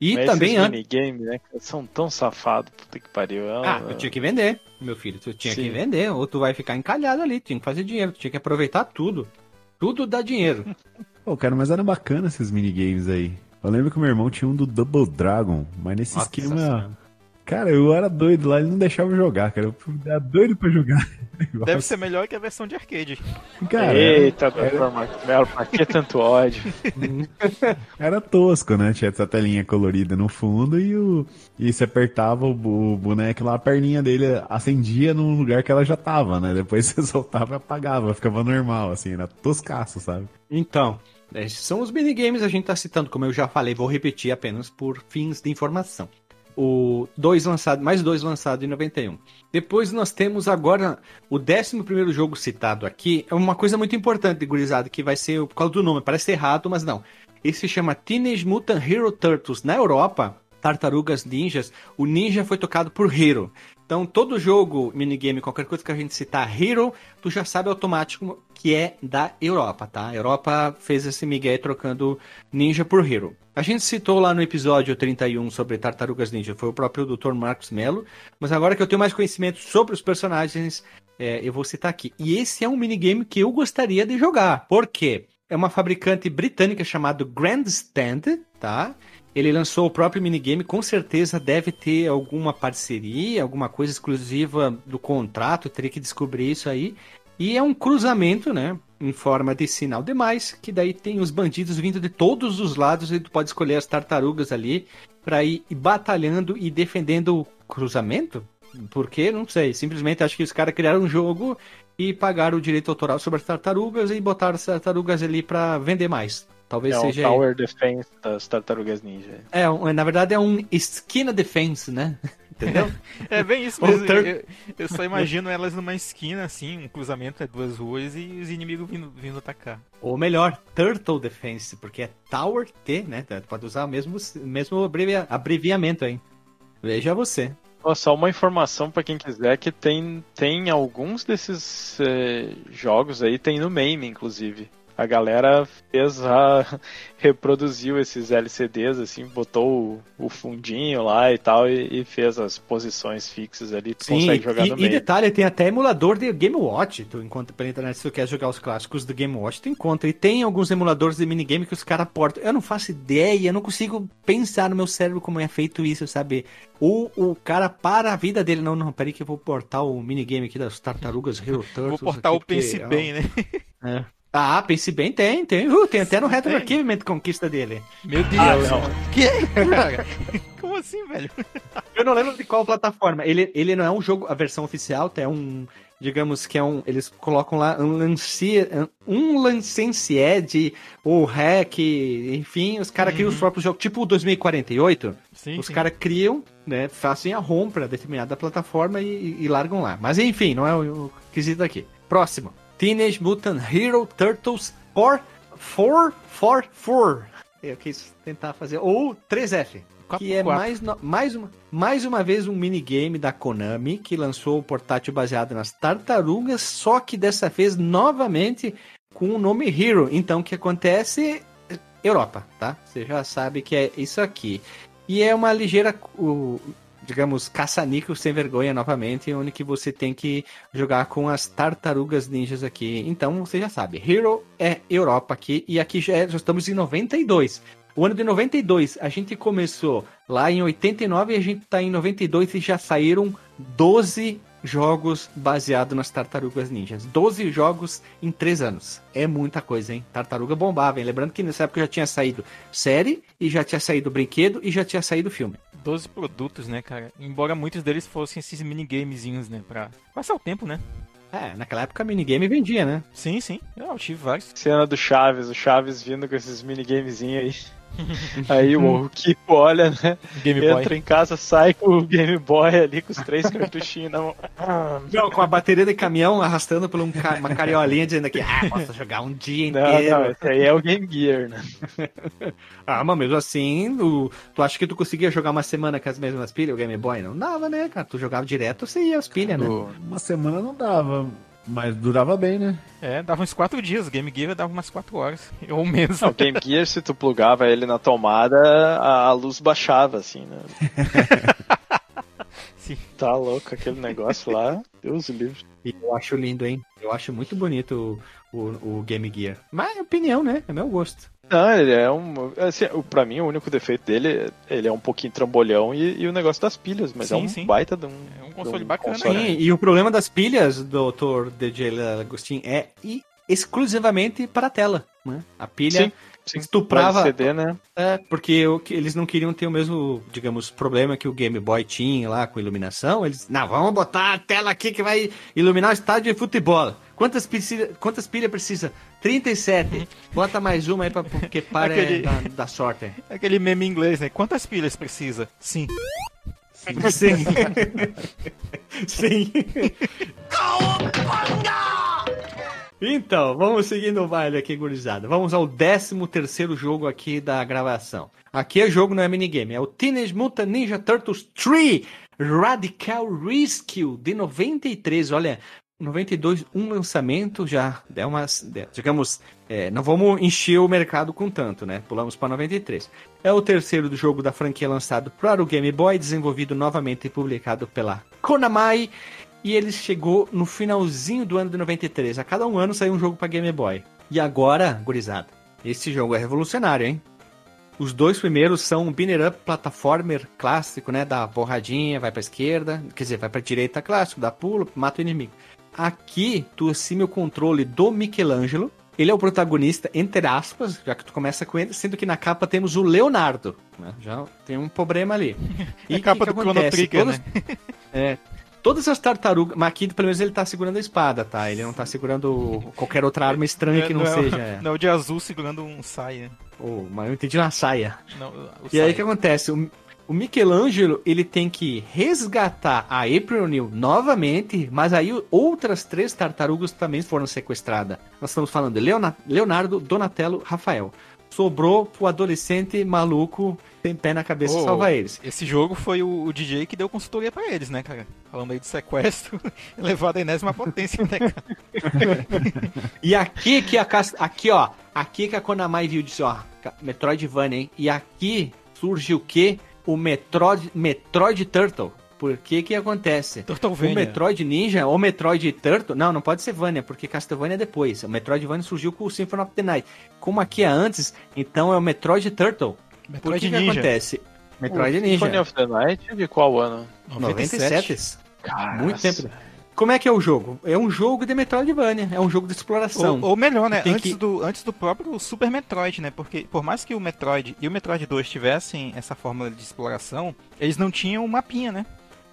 E Mas também esses antes. minigames, né? São tão safados, puta que pariu. É Ah, eu tinha que vender, meu filho. Tu tinha que Sim. vender, ou tu vai ficar encalhado ali. Tinha que fazer dinheiro, tu tinha que aproveitar tudo. Tudo dá dinheiro. Pô, cara, mas era bacana esses minigames aí. Eu lembro que o meu irmão tinha um do Double Dragon, mas nesse Nossa esquema. Cara, eu era doido lá, ele não deixava eu jogar, cara. Eu era doido pra jogar. Deve ser melhor que a versão de arcade. Cara, Eita. Marcos Mello, pra que tanto ódio? Era tosco, né? Tinha essa telinha colorida no fundo e o e você apertava o, boneco lá, a perninha dele acendia no lugar que ela já tava, né? Depois você soltava e apagava, ficava normal, assim, era toscaço, sabe? Então, Esses são os minigames a gente tá citando, como eu já falei, vou repetir apenas por fins de informação. O dois lançado, mais dois lançados em 91. Depois nós temos agora o 11 primeiro jogo citado aqui. É uma coisa muito importante, gurizada, que vai ser por causa do nome. Parece errado, mas não. Esse se chama Teenage Mutant Hero Turtles. Na Europa, Tartarugas Ninjas, o ninja foi tocado por Hero. Então, todo jogo, minigame, qualquer coisa que a gente citar Hero, tu já sabe automático que é da Europa, tá? A Europa fez esse migué trocando Ninja por Hero. A gente citou lá no episódio 31 sobre Tartarugas Ninja, foi o próprio Dr. Marcos Mello, mas agora que eu tenho mais conhecimento sobre os personagens, é, eu vou citar aqui. E esse é um minigame que eu gostaria de jogar. Por quê? É uma fabricante britânica chamada Grandstand, tá? Ele lançou o próprio minigame, com certeza deve ter alguma parceria, alguma coisa exclusiva do contrato, teria que descobrir isso aí. E é um cruzamento, né? Em forma de sinal demais, que daí tem os bandidos vindo de todos os lados e tu pode escolher as tartarugas ali para ir batalhando e defendendo o cruzamento. Porque, não sei, simplesmente acho que os caras criaram um jogo e pagaram o direito autoral sobre as tartarugas e botaram as tartarugas ali para vender mais. Talvez é um seja. Tower Defense das Tartarugas Ninja. É, um- na verdade é um esquina defense, né? Entendeu? É bem isso mesmo. tur- Eu, eu só imagino elas numa esquina, assim, um cruzamento é duas ruas e os inimigos vindo, vindo atacar. Ou melhor, Turtle Defense, porque é Tower T, né? Pode usar o mesmo, mesmo abrevia- abreviamento aí. Veja você. Só uma informação pra quem quiser que tem, tem alguns desses eh, jogos aí, tem no MAME, inclusive. A galera fez a. reproduziu esses LCDs, assim, botou o, o fundinho lá e tal, e, e fez as posições fixas ali, tu consegue jogar e, no e MAME. detalhe, tem até emulador de Game Watch. Tu encontra pela internet se tu quer jogar os clássicos do Game Watch, tu encontra. E tem alguns emuladores de minigame que os caras portam. Eu não faço ideia, eu não consigo pensar no meu cérebro como é feito isso, sabe? O, o cara para a vida dele. Não, não, peraí que eu vou portar o minigame aqui das tartarugas Hero Turtles. Vou portar aqui, o Pense porque, Bem, né? é. Ah, pense bem, tem, tem. Uh, tem até no Retro Tem. Archivement Conquista dele. Meu Deus. Ah, não. Que? Como assim, velho? Eu não lembro de qual plataforma. Ele, ele não é um jogo, a versão oficial, é um. Digamos que é um. Eles colocam lá um lance, um licencied ou hack, enfim, os caras criam os próprios jogos, tipo o 2048. Sim, os caras criam, né? Fazem a ROM pra determinada plataforma e, e largam lá. Mas enfim, não é o, o quesito aqui. Próximo. Teenage Mutant Hero Turtles 4 4 4 4. Eu quis tentar fazer. Ou 3F. Quatro que é mais, mais, uma, mais uma vez um minigame da Konami que lançou o portátil baseado nas tartarugas, só que dessa vez novamente com o nome Hero. Então o que acontece? Europa, tá? Você já sabe que é isso aqui. E é uma ligeira, o, digamos, caça-níquel sem vergonha novamente, onde que você tem que jogar com as tartarugas ninjas aqui. Então você já sabe, Hero é Europa aqui, e aqui já, é- já estamos em 92. O ano de 92, a gente começou lá em 89 e a gente tá em 92 e já saíram 12 jogos baseados nas tartarugas ninjas. 12 jogos em 3 anos. É muita coisa, hein? Tartaruga bombava, hein? Lembrando que nessa época já tinha saído série, e já tinha saído brinquedo, e já tinha saído filme. 12 produtos, né, cara? Embora muitos deles fossem esses minigamezinhos, né? Pra passar o tempo, né? É, naquela época minigame vendia, né? Sim, sim. Eu tive vários. Cena do Chaves, o Chaves vindo com esses minigamezinhos aí. Aí o Kiko olha, né? Game Boy. Entra em casa, sai com o Game Boy ali com os três cartuchinhos na mão. Não, com a bateria de caminhão arrastando por um ca- uma cariolinha dizendo que, ah, posso jogar um dia Não, inteiro. não, esse aí é o Game Gear, né? Ah, mas mesmo assim, o- tu acha que tu conseguia jogar uma semana com as mesmas pilhas, o Game Boy? Não dava, né, cara? Tu jogava direto, você ia as pilhas, né? Do- Uma semana não dava, mas durava bem, né? É, dava uns 4 dias. O Game Gear dava umas 4 horas. Ou menos. Não, o Game Gear, se tu plugava ele na tomada, a, a luz baixava, assim, né? Sim. Tá louco aquele negócio lá. Deus livre. E eu acho lindo, hein? Eu acho muito bonito o, o, o Game Gear. Mas é opinião, né? É meu gosto. Não, ele é um. Assim, pra mim, o único defeito dele, ele é um pouquinho trambolhão e, e o negócio das pilhas, mas é Sim, um sim. baita de um. É um console um bacana, console. Sim, e o problema das pilhas, doutor DJ Agostinho, é exclusivamente para a tela. Né? A pilha Sim, sim. estuprava. LCD, né? É, porque o que- eles não queriam ter o mesmo, digamos, problema que o Game Boy tinha lá com iluminação. Eles, não, vamos botar a tela aqui que vai iluminar o estádio de futebol. Quantas, precisa, quantas pilhas precisa? 37. Bota mais uma aí pra, porque para Aquele- da, da sorte. Aquele meme em inglês, né? Quantas pilhas precisa? Sim. Sim. Sim. Então, vamos seguindo o baile aqui, gurizada. Vamos ao 13 terceiro jogo aqui da gravação. Aqui é jogo, não é minigame. É o Teenage Mutant Ninja Turtles 3 Radical Rescue de 93. Olha, 92, um lançamento já é umas, de- digamos, é, não vamos encher o mercado com tanto, né? Pulamos para 93. É o terceiro do jogo da franquia lançado para o Game Boy, desenvolvido novamente e publicado pela Konami. E ele chegou no finalzinho do ano de 93. A cada um ano saiu um jogo para Game Boy. E agora, gurizada, esse jogo é revolucionário, hein? Os dois primeiros são um binner up platformer clássico, né? Da porradinha, vai pra esquerda, quer dizer, vai pra direita clássico, dá pulo, mata o inimigo. Aqui, tu assume o controle do Michelangelo. Ele é o protagonista, entre aspas, já que tu começa com ele, sendo que na capa temos o Leonardo. né? Já tem um problema ali. É a capa que do que Chrono? Trigger, Todas- né? é, todas as tartarugas. Mas aqui, pelo menos, ele tá segurando a espada, tá? Ele não tá segurando qualquer outra arma estranha que não, é, seja. o- Não, é o de azul segurando um sai, né? Oh, mas eu entendi na saia. Não, E aí sai. o que acontece? O, o Michelangelo ele tem que resgatar a April O'Neil novamente, mas aí outras três tartarugas também foram sequestradas. Nós estamos falando Leonardo, Donatello, Rafael. Sobrou pro adolescente maluco tem pé na cabeça Oh, salvar eles. Esse jogo foi o, o DJ que deu consultoria pra eles, né, cara? Falando aí de sequestro, elevado à enésima potência, né, cara? E aqui que a cas- aqui ó, aqui que a Konami viu disse, ó, Metroidvania, hein? E aqui surge o que? O Metroid Metroid Turtle. Por que que acontece? O. Metroid Ninja ou Metroid Turtle, não, não pode ser Vania, porque Castlevania é depois. O Metroidvania surgiu com o Symphony of the Night. Como aqui é antes, então é o Metroid Turtle. Por Metroid que que Ninja. acontece? Metroid O Ninja. Symphony of the Night de qual ano? 97. Cara, Muito tempo. Como é que é o jogo? É um jogo de Metroidvania, é um jogo de exploração. Ou, ou melhor, né? Antes, que- do, antes do próprio Super Metroid, né? Porque por mais que o Metroid e o Metroid 2 tivessem essa fórmula de exploração, eles não tinham um mapinha, né?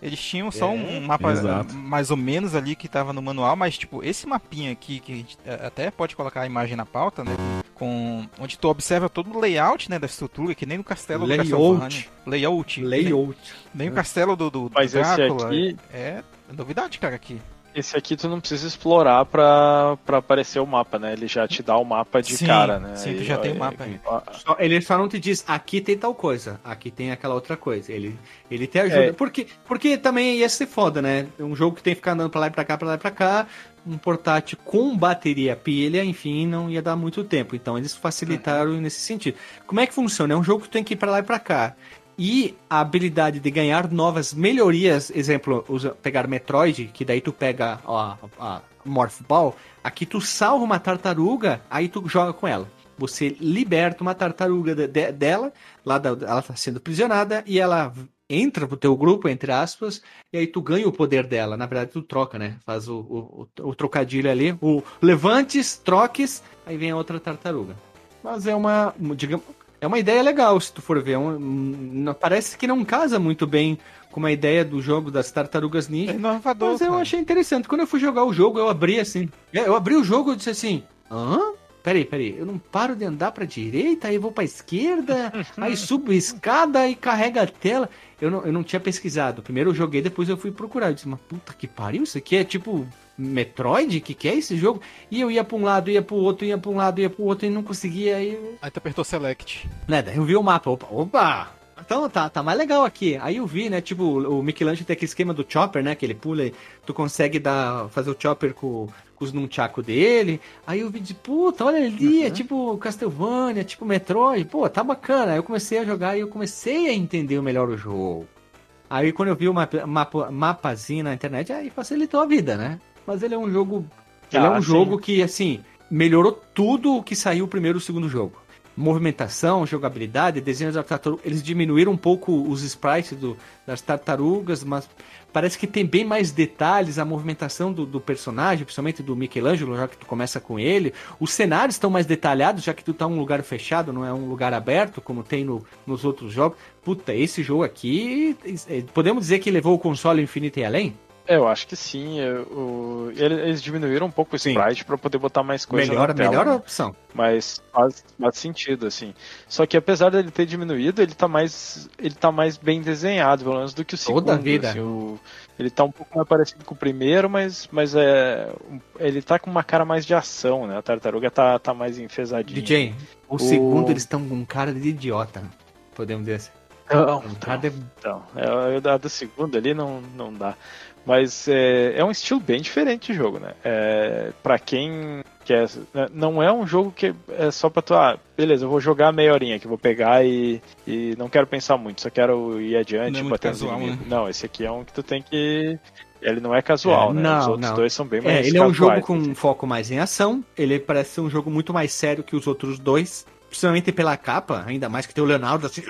Eles tinham só um mapa Exato. mais ou menos ali que tava no manual, mas tipo, esse mapinha aqui, que a gente até pode colocar a imagem na pauta, né? Com, onde tu observa todo o layout né, da estrutura, que nem no castelo Layout. do Castlevania. Layout. Layout. Nem, nem o castelo do, do, do Mas esse Drácula. aqui- É novidade, cara, aqui. Esse aqui tu não precisa explorar pra, pra aparecer o mapa, né? Ele já te dá o mapa de Sim, cara, né? sim, tu já ó, tem o é- mapa aí. ó, Só- ele só não te diz, aqui tem tal coisa, aqui tem aquela outra coisa. Ele, ele te ajuda. É. Porque, porque também ia ser foda, né? Um jogo que tem que ficar andando pra lá e pra cá, pra lá e pra cá. Um portátil com bateria pilha, enfim, não ia dar muito tempo. Então eles facilitaram nesse sentido. Como é que funciona? É um jogo que tu tem que ir pra lá e pra cá. E a habilidade de ganhar novas melhorias, exemplo, usa, pegar Metroid, que daí tu pega ó, a Morph Ball, aqui tu salva uma tartaruga, aí tu joga com ela. Você liberta uma tartaruga de- de- dela, lá da, ela tá sendo aprisionada, e ela entra pro teu grupo, entre aspas, e aí tu ganha o poder dela. Na verdade, tu troca, né? Faz o, o, o- o trocadilho ali, o levantes, troques, aí vem a outra tartaruga. Mas é uma, digamos, é uma ideia legal, se tu for ver. É um- parece que não casa muito bem com a ideia do jogo das tartarugas É ninja. inovador. Mas eu cara. achei interessante. Quando eu fui jogar o jogo, eu abri assim. É, Eu abri o jogo e disse assim: hã? Peraí, peraí, eu não paro de andar pra direita, aí vou pra esquerda, aí subo a escada e carrega a tela. Eu não, eu não tinha pesquisado. Primeiro eu joguei, depois eu fui procurar. Eu disse, mas puta que pariu, isso aqui é tipo Metroid? Que que é esse jogo? E eu ia pra um lado, ia pro outro, ia pra um lado, ia pro outro e não conseguia. Aí eu Aí tu apertou Select. né, daí eu vi o mapa, opa, opa! Então tá, tá mais legal aqui. Aí eu vi, né, tipo, o Michelangelo tem aquele esquema do chopper, né, que ele pula e tu consegue dar, fazer o chopper com, com os nunchaku dele. Aí eu vi de, puta, olha ali, é tipo Castlevania, tipo Metroid, pô, tá bacana. Aí eu comecei a jogar e eu comecei a entender melhor o jogo. Aí quando eu vi o mapa, mapa, mapazinho na internet, aí facilitou a vida, né? Mas ele é um jogo. Ele é Ah, um sim. jogo que, assim, melhorou tudo o que saiu o primeiro e o segundo jogo. Movimentação, jogabilidade, desenhos das tartarugas. Eles diminuíram um pouco os sprites do- das tartarugas, mas parece que tem bem mais detalhes a movimentação do, do personagem, principalmente do Michelangelo, já que tu começa com ele. Os cenários estão mais detalhados, já que tu tá um lugar fechado, não é um lugar aberto, como tem no- nos outros jogos. Puta, esse jogo aqui, é, podemos dizer que levou o console infinito e além? É, eu acho que sim. eu- o- eles diminuíram um pouco o sprite pra poder botar mais coisa melhor, na tela. melhor né? opção. Mas faz, faz sentido, assim. Só que apesar dele ter diminuído, ele tá mais. Ele tá mais bem desenhado, pelo menos, do que o segundo. Toda a vida. assim, o- ele tá um pouco mais parecido com o primeiro, mas, mas é. Ele tá com uma cara mais de ação, né? A tartaruga tá, tá mais enfesadinha. DJ, o, O- segundo eles estão com cara de idiota. Podemos dizer assim. Não, Um cara de... Então, é, a do segundo ali não, não dá. Mas é, é um estilo bem diferente de jogo, né? É, pra quem quer. né, Não é um jogo que é só pra tu. Ah, beleza, eu vou jogar meia horinha que vou pegar e, e não quero pensar muito, só quero ir adiante Não é e bater casual, né? Não, esse aqui é um que tu tem que. Ele não é casual, É, né? não, Os outros não. dois são bem mais É, ele é um jogo casuais, com assim. um foco mais em ação. Ele parece ser um jogo muito mais sério que os outros dois. Principalmente pela capa, ainda mais que tem o Leonardo assim.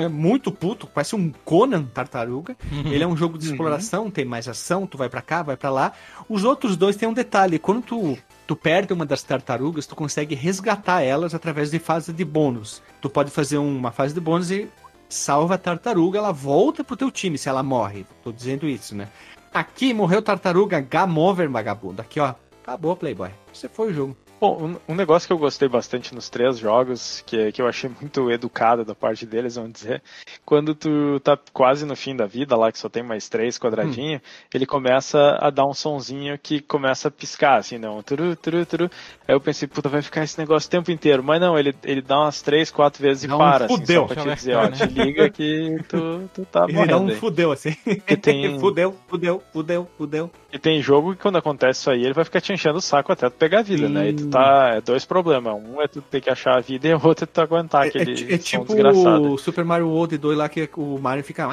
É muito puto, parece um Conan tartaruga. Ele é um jogo de Uhum. exploração, tem mais ação, tu vai pra cá, vai pra lá. Os outros dois têm um detalhe, quando tu, tu perde uma das tartarugas, tu consegue resgatar elas através de fase de bônus. Tu pode fazer uma fase de bônus e salva a tartaruga, ela volta pro teu time se ela morre. Tô dizendo isso, né? Aqui morreu tartaruga, game over, vagabundo. Aqui, ó. Acabou, Playboy. Você foi o jogo. Bom, um, um negócio que eu gostei bastante nos três jogos, que, que eu achei muito educado da parte deles, vamos dizer, quando tu tá quase no fim da vida, lá que só tem mais três quadradinhos, ele começa a dar um sonzinho que começa a piscar, assim, não, turu, turu, turu. Aí eu pensei, puta, vai ficar esse negócio o tempo inteiro, mas não, ele, ele dá umas três, quatro vezes e Dá um para, assim, fudeu. só pra te Deixa eu dizer, ó, te liga que tu, tu tá Ele dá morrendo um aí. fudeu assim. Tem, fudeu, fudeu, fudeu, fudeu. E tem jogo que quando acontece isso aí, ele vai ficar te enchendo o saco até tu pegar a vida, né? E tu tá. É dois problemas. Um é tu ter que achar a vida e o outro é tu aguentar É, aquele é- é som tipo desgraçado. o Super Mario World 2 lá que o Mario fica.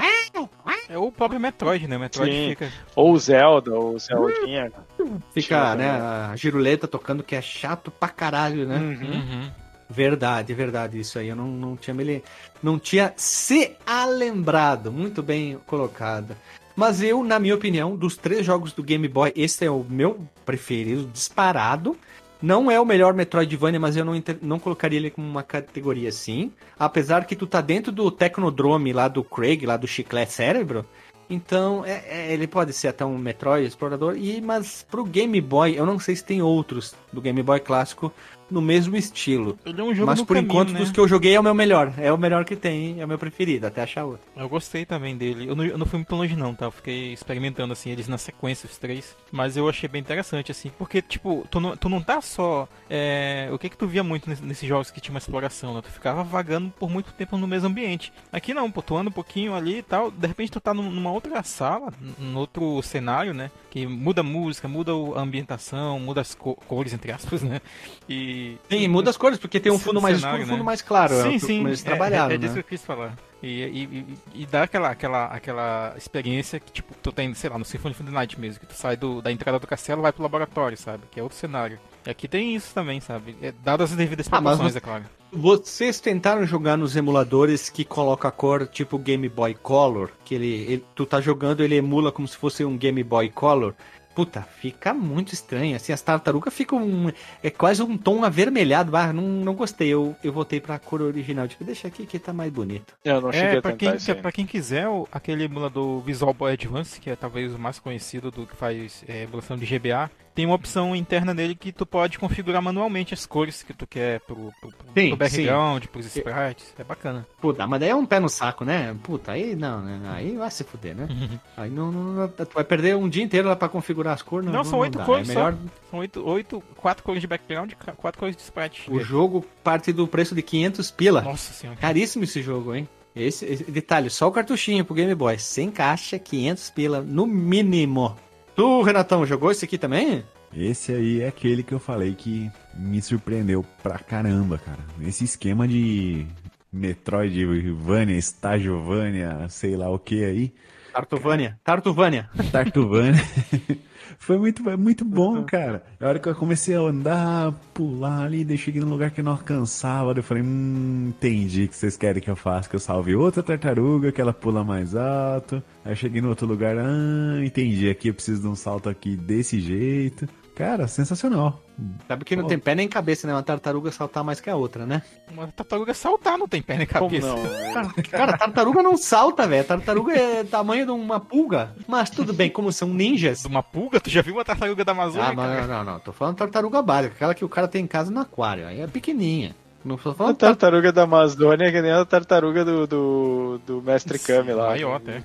É o próprio Metroid, né? O Metroid Sim. fica. Ou o Zelda, ou o Zeldinha. Fica, Sim, né? A giruleta tocando que é chato pra caralho, né? Uhum. Uhum. Verdade, verdade. Isso aí eu não, não tinha me não tinha se alembrado. Muito bem colocado. Mas eu, na minha opinião, dos três jogos do Game Boy, esse é o meu preferido, disparado. Não é o melhor Metroidvania, mas eu não, não colocaria ele como uma categoria assim. Apesar que tu tá dentro do Technodrome lá do Craig, lá do Chiclete Cérebro. Então, é- é- ele pode ser até um Metroid explorador. E, mas pro Game Boy, eu não sei se tem outros do Game Boy clássico no mesmo estilo. Ele é um jogo Mas por caminho, enquanto, né? dos que eu joguei é o meu melhor. É o melhor que tem, é o meu preferido, até achar outro. Eu gostei também dele. Eu não, eu não fui muito longe não, tá? Eu fiquei experimentando assim eles na sequência os três, mas eu achei bem interessante assim, porque tipo, tu não, tu não tá só é, o que que tu via muito nesse- nesses jogos que tinha uma exploração, né? Tu ficava vagando por muito tempo no mesmo ambiente. Aqui não, pô, tu anda um pouquinho ali e tal, de repente tu tá num- numa outra sala, num outro cenário, né? Que muda a música, muda a ambientação, muda as co- cores entre aspas, né? E Sim, muda as cores, porque tem um fundo mais cenário, escuro e um fundo né? mais claro. é Sim, o- sim. É- trabalharam, é, é disso que né? eu quis falar. E, e, e, e dá aquela, aquela, aquela experiência que, tipo, tu tem, sei lá, no Symphony of the Night mesmo, que tu sai do, da entrada do castelo e vai pro laboratório, sabe? Que é outro cenário. E aqui tem isso também, sabe? É, dadas as devidas Ah, proporções, no- é claro. Vocês tentaram jogar nos emuladores que coloca a cor tipo Game Boy Color? Que ele, ele- tu tá jogando, ele emula como se fosse um Game Boy Color. Puta, fica muito estranho. Assim, as tartarugas ficam. um- é quase um tom avermelhado. Ah, não, não gostei. Eu, eu voltei pra cor original. Tipo, deixa aqui que tá mais bonito. Eu não cheguei É, a pra quem, isso pra quem quiser, o- aquele emulador Visual Boy Advance, que é talvez o mais conhecido do que faz é, emulação de GBA, tem uma opção interna nele que tu pode configurar manualmente as cores que tu quer pro, pro, pro, Sim, pro background, pros sprites. É bacana. Puta, mas daí é um pé no saco, né? Puta, aí não, né? Aí vai se fuder, né? Aí não, não- Tu vai perder um dia inteiro lá pra configurar as cores. Não, Não, são oito dá. cores É melhor São oito, oito, quatro cores de background e quatro cores de sprite. O jogo parte do preço de 500 pila. Nossa senhora. Caríssimo esse jogo, hein? Esse, esse- detalhe, só o cartuchinho pro Game Boy. Sem caixa, 500 pila, no mínimo. Tu, Renatão, jogou esse aqui também? Esse aí é aquele que eu falei que me surpreendeu pra caramba, cara. Esse esquema de Metroidvania, Stagiovania, sei lá o que aí. Tartuvânia. Tartuvânia. Tartuvania. Foi muito, muito bom, cara. A hora que eu comecei a andar, pular ali, daí cheguei num lugar que eu não alcançava, eu falei, hum, entendi o que vocês querem que eu faça, que eu salve outra tartaruga, que ela pula mais alto. Aí eu cheguei no outro lugar, ah, entendi, aqui eu preciso de um salto aqui desse jeito. Cara, sensacional. Sabe que não Pô. tem pé nem cabeça, né? Uma tartaruga saltar mais que a outra, né? Uma tartaruga saltar não tem pé nem Como cabeça. não? Cara, cara, tartaruga não salta, velho. Tartaruga é tamanho de uma pulga. Mas tudo bem, como são ninjas. Uma pulga? Tu já viu uma tartaruga da Amazônia, Ah, mas não, não, não. Tô falando tartaruga básica, aquela que o cara tem em casa no aquário. Aí é pequenininha. Não tô A falando tar- tartaruga da Amazônia é que nem a tartaruga do, do, do Mestre Kami lá. Maior até. Que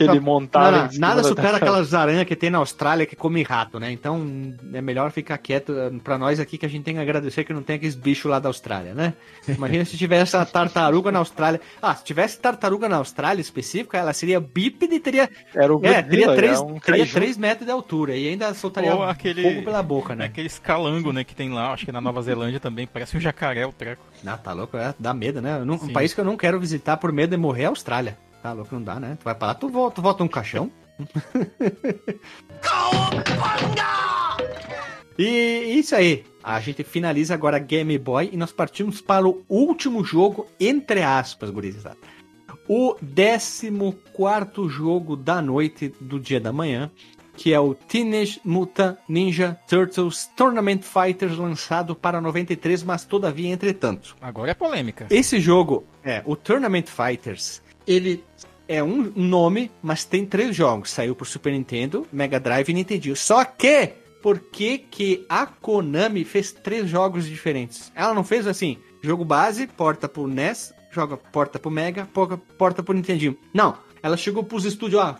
ele montava Não, não, em cima nada da supera tartaruga. aquelas aranhas que tem na Austrália que come rato, né? Então é melhor ficar quieto eh, pra nós aqui que a gente tem que agradecer que não tem aqueles bichos lá da Austrália, né? Imagina se tivesse a tartaruga na Austrália. Ah, se tivesse tartaruga na Austrália específica, ela seria bípede e teria, Era o é, Godzilla, teria, era 3, um teria kaiju. 3 metros de altura e ainda soltaria Ou aquele- fogo pela boca, Né? né? Aquele escalango, né, que tem lá, acho que na Nova Zelândia também, parece um jacaré o treco. Ah, tá louco, é, dá medo, né? Não- Um Sim. país que eu não quero visitar por medo de morrer é a Austrália. Tá louco, não dá, né? Tu vai pra lá, tu volta, tu volta um caixão. e isso aí. A gente finaliza agora Game Boy e nós partimos para o último jogo, entre aspas, gurizada. O 14 jogo da noite do dia da manhã, que é o Teenage Mutant Ninja Turtles Tournament Fighters, lançado para 93, mas todavia, entretanto. Agora é polêmica. Esse jogo, é, o Tournament Fighters, ele é um nome, mas tem três jogos. Saiu pro Super Nintendo, Mega Drive e Nintendo. Só que, por que que a Konami fez três jogos diferentes? Ela não fez assim, jogo base, porta pro NES, joga porta pro Mega, porta, pro Nintendinho. Não, ela chegou pros estúdios, ó,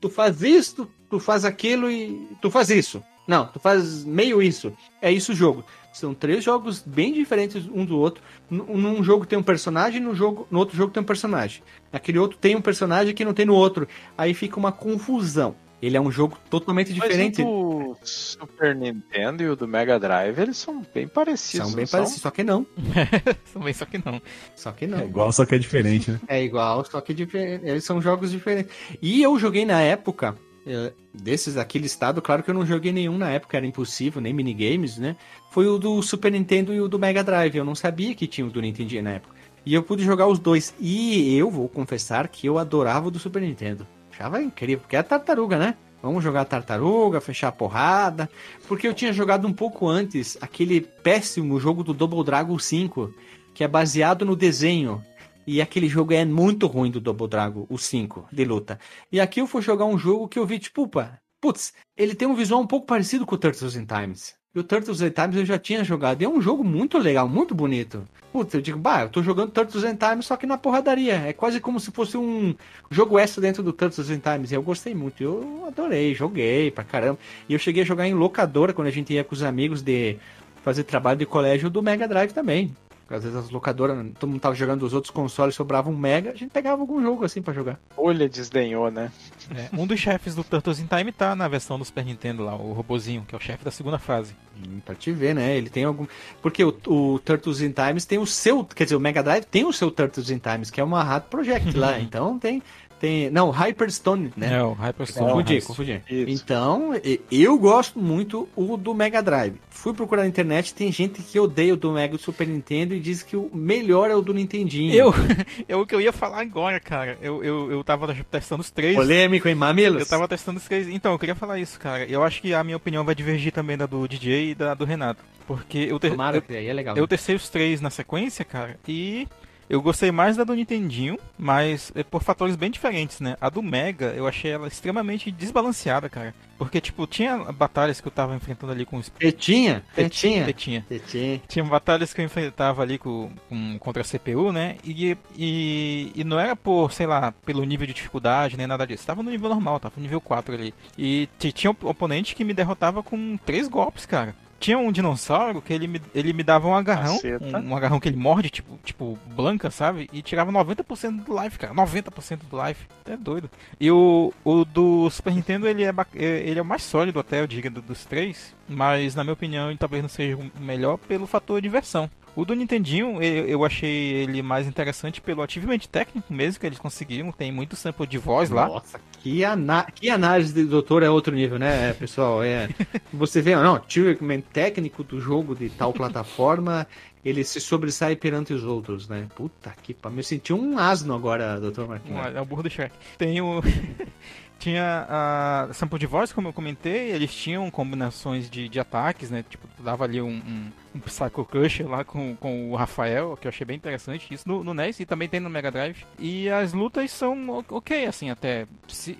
tu faz isto, tu faz aquilo e tu faz isso. Não, tu faz meio isso. É isso o jogo. São três jogos bem diferentes um do outro. Num jogo tem um personagem, no, jogo, no outro jogo tem um personagem. Naquele outro tem um personagem que não tem no outro. Aí fica uma confusão. Ele é um jogo totalmente diferente. Mas o do Super Nintendo e o do Mega Drive, eles são bem parecidos. São bem não parecidos, só que não. Também só que não. Só que É não. igual, só que é diferente, né? É igual, só que diferente. Eles são jogos diferentes. E eu joguei na época, eh, desses aqui listado, claro que eu não joguei nenhum na época, era impossível, nem minigames, né? Foi o do Super Nintendo e o do Mega Drive. Eu não sabia que tinha o do Nintendo na época. E eu pude jogar os dois. E eu vou confessar que eu adorava o do Super Nintendo. Achava incrível, porque é a tartaruga, né? Vamos jogar tartaruga, fechar a porrada. Porque eu tinha jogado um pouco antes aquele péssimo jogo do Double Dragon 5, que é baseado no desenho. E aquele jogo é muito ruim do Double Dragon, o 5, de luta. E aqui eu fui jogar um jogo que eu vi, tipo, opa, putz, ele tem um visual um pouco parecido com o Turtles in Times. E o Turtles in Times eu já tinha jogado. E é um jogo muito legal, muito bonito. Putz, eu digo, bah, eu tô jogando Turtles in Times só que na porradaria. É quase como se fosse um jogo extra dentro do Turtles in Times. E eu gostei muito. Eu adorei, joguei pra caramba. E eu cheguei a jogar em locadora quando a gente ia com os amigos de fazer trabalho de colégio do Mega Drive também. Às vezes as locadoras, todo mundo tava jogando os outros consoles, sobrava um Mega, a gente pegava algum jogo assim pra jogar. Olha, desdenhou, né? É, um dos chefes do Turtles in Time tá na versão do Super Nintendo lá, o robozinho, que é o chefe da segunda fase. Hum, Pra te ver, né? Ele tem algum. Porque o, o Turtles in Times tem o seu. Quer dizer, o Mega Drive tem o seu Turtles in Times, que é uma Hat Project lá. Então tem. Tem não, Hyperstone, né? É, o Hyperstone. Confundi, Hyper- confundi. Isso. Então, eu gosto muito o do Mega Drive. Fui procurar na internet, tem gente que odeia o do Mega do Super Nintendo e diz que o melhor é o do Nintendinho. Eu, é o que eu ia falar agora, cara. Eu, eu, eu tava testando os três. Polêmico, hein, Mamilos? Eu tava testando os três. Então, eu queria falar isso, cara. Eu acho que a minha opinião vai divergir também da do DJ e da do Renato. Porque eu, te... Tomara eu, que aí é legal. eu testei os três na sequência, cara, e eu gostei mais da do Nintendinho, mas é por fatores bem diferentes, né? A do Mega, eu achei ela extremamente desbalanceada, cara. Porque, tipo, tinha batalhas que eu tava enfrentando ali com os. Tetinha? Tetinha? Tetinha. Tetinha. Tinha batalhas que eu enfrentava ali com, com- contra a CPU, né? E, e, e não era por, sei lá, pelo nível de dificuldade, nem nada disso. Tava no nível normal, tava no nível 4 ali. E tinha op- oponente que me derrotava com três golpes, cara. Tinha um dinossauro que ele me, ele me dava um agarrão, um, um agarrão que ele morde, tipo, tipo, blanca, sabe? E tirava 90% do life, cara. 90% do life. É doido. E o, o do Super Nintendo, ele é, é- ele é o mais sólido até, eu diria, do- dos três. Mas, na minha opinião, ele talvez não seja o melhor pelo fator diversão. O do Nintendinho, eu, achei ele mais interessante pelo ativamente técnico mesmo que eles conseguiram. Tem muito sample de voz lá. Nossa, que, ana... que análise do doutor é outro nível, né, pessoal? É, você vê, não, achievement técnico do jogo de tal plataforma, ele se sobressai perante os outros, né? Puta que pariu. Eu senti um asno agora, doutor Marquinhos. É o burro do Shrek. Tem o. tinha a sample de voz, como eu comentei, eles tinham combinações de, de ataques, né? Tipo, dava ali um, um, um Psycho Crusher lá com, com o Rafael, que eu achei bem interessante. Isso no, no NES e também tem no Mega Drive. E as lutas são ok, assim, até. Se,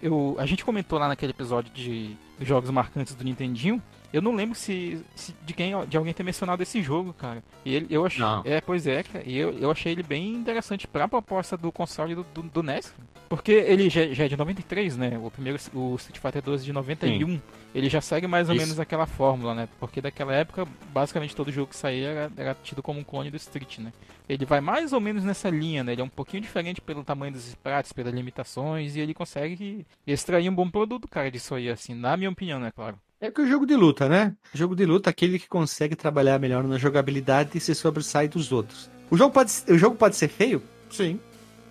eu, a gente comentou lá naquele episódio de jogos marcantes do Nintendinho. Eu não lembro se, se, de quem de alguém ter mencionado esse jogo, cara. E ele, eu achei, Não. é, pois é, cara. E eu, eu achei ele bem interessante pra proposta do console do, do, do NES. Porque ele já, já é de 93, né? O primeiro, o Street Fighter 2 de 91. Ele já segue mais ou Isso. menos aquela fórmula, né? Porque daquela época, basicamente todo jogo que saía era, era tido como um clone do Street, né? Ele vai mais ou menos nessa linha, né? Ele é um pouquinho diferente pelo tamanho dos sprites, pelas limitações, e ele consegue extrair um bom produto, cara, disso aí, assim, na minha opinião, né, claro. É que o jogo de luta, né? O jogo de luta, é aquele que consegue trabalhar melhor na jogabilidade e se sobressai dos outros. O jogo pode, o jogo pode ser feio? Sim.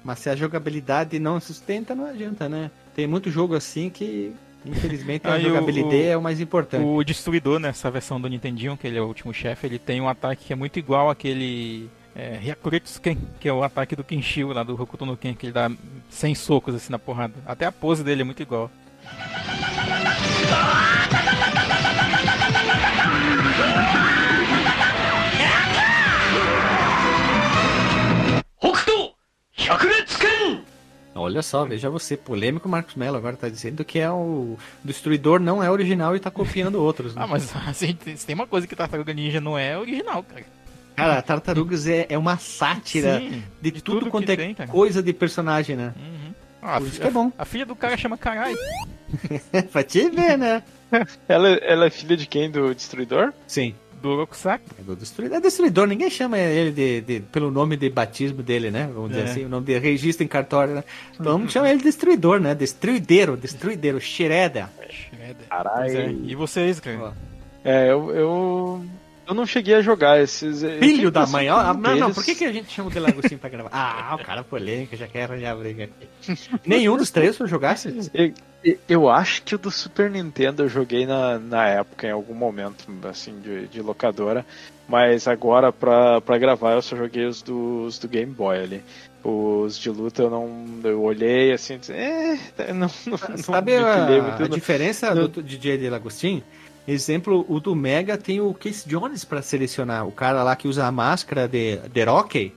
Mas se a jogabilidade não sustenta, não adianta, né? Tem muito jogo assim que, infelizmente, a jogabilidade o- é o mais importante. O Destruidor, nessa versão do Nintendinho, que ele é o último chefe, ele tem um ataque que é muito igual àquele é, Hyakuretsuken, que é o ataque do Kenshiro lá do Hokuto no Ken, que ele dá 100 socos assim na porrada. Até a pose dele é muito igual. Olha só, veja você, polêmico Marcos Mello agora tá dizendo que é o Destruidor não é original e tá copiando outros. Né? Ah, mas assim, se tem uma coisa que Tartaruga Ninja não é, é original, cara. Cara, Tartarugas é, é uma sátira Sim, de, de tudo, tudo quanto que é tem, coisa de personagem, né? Uhum. Ah, Por isso que é bom. a filha do cara chama Karai. pra te ver, né? Ela, ela é filha de quem? Do Destruidor? Sim. Do Orokusaki. É do Destruidor. É Destruidor, ninguém chama ele de, de- pelo nome de batismo dele, né? Vamos dizer É. assim, o nome de registro em cartório, né? Então vamos chamar ele de Destruidor, né? Destruideiro, Destruideiro, Shredder. Shredder. Caralho. É. E vocês, cara? É, eu, eu. eu não cheguei a jogar esses. eu Filho da mãe, ó. ah, Não, não, deles- por que, que a gente chama o Delagostinho pra gravar? Ah, o cara polêmica, já quer arranjar briga aqui. Nenhum dos três foi jogasse? Eu, eu acho que o do Super Nintendo eu joguei na, na época, em algum momento, assim, de, de locadora. Mas agora, pra, pra gravar, eu só joguei os do, os do Game Boy ali. Os de luta eu não. Eu olhei assim, disse, é, não, não, não Sabe me a, muito a no- diferença no- do DJ de Lagostin? Exemplo, o do Mega tem o Case Jones pra selecionar. O cara lá que usa a máscara de, de Rocky.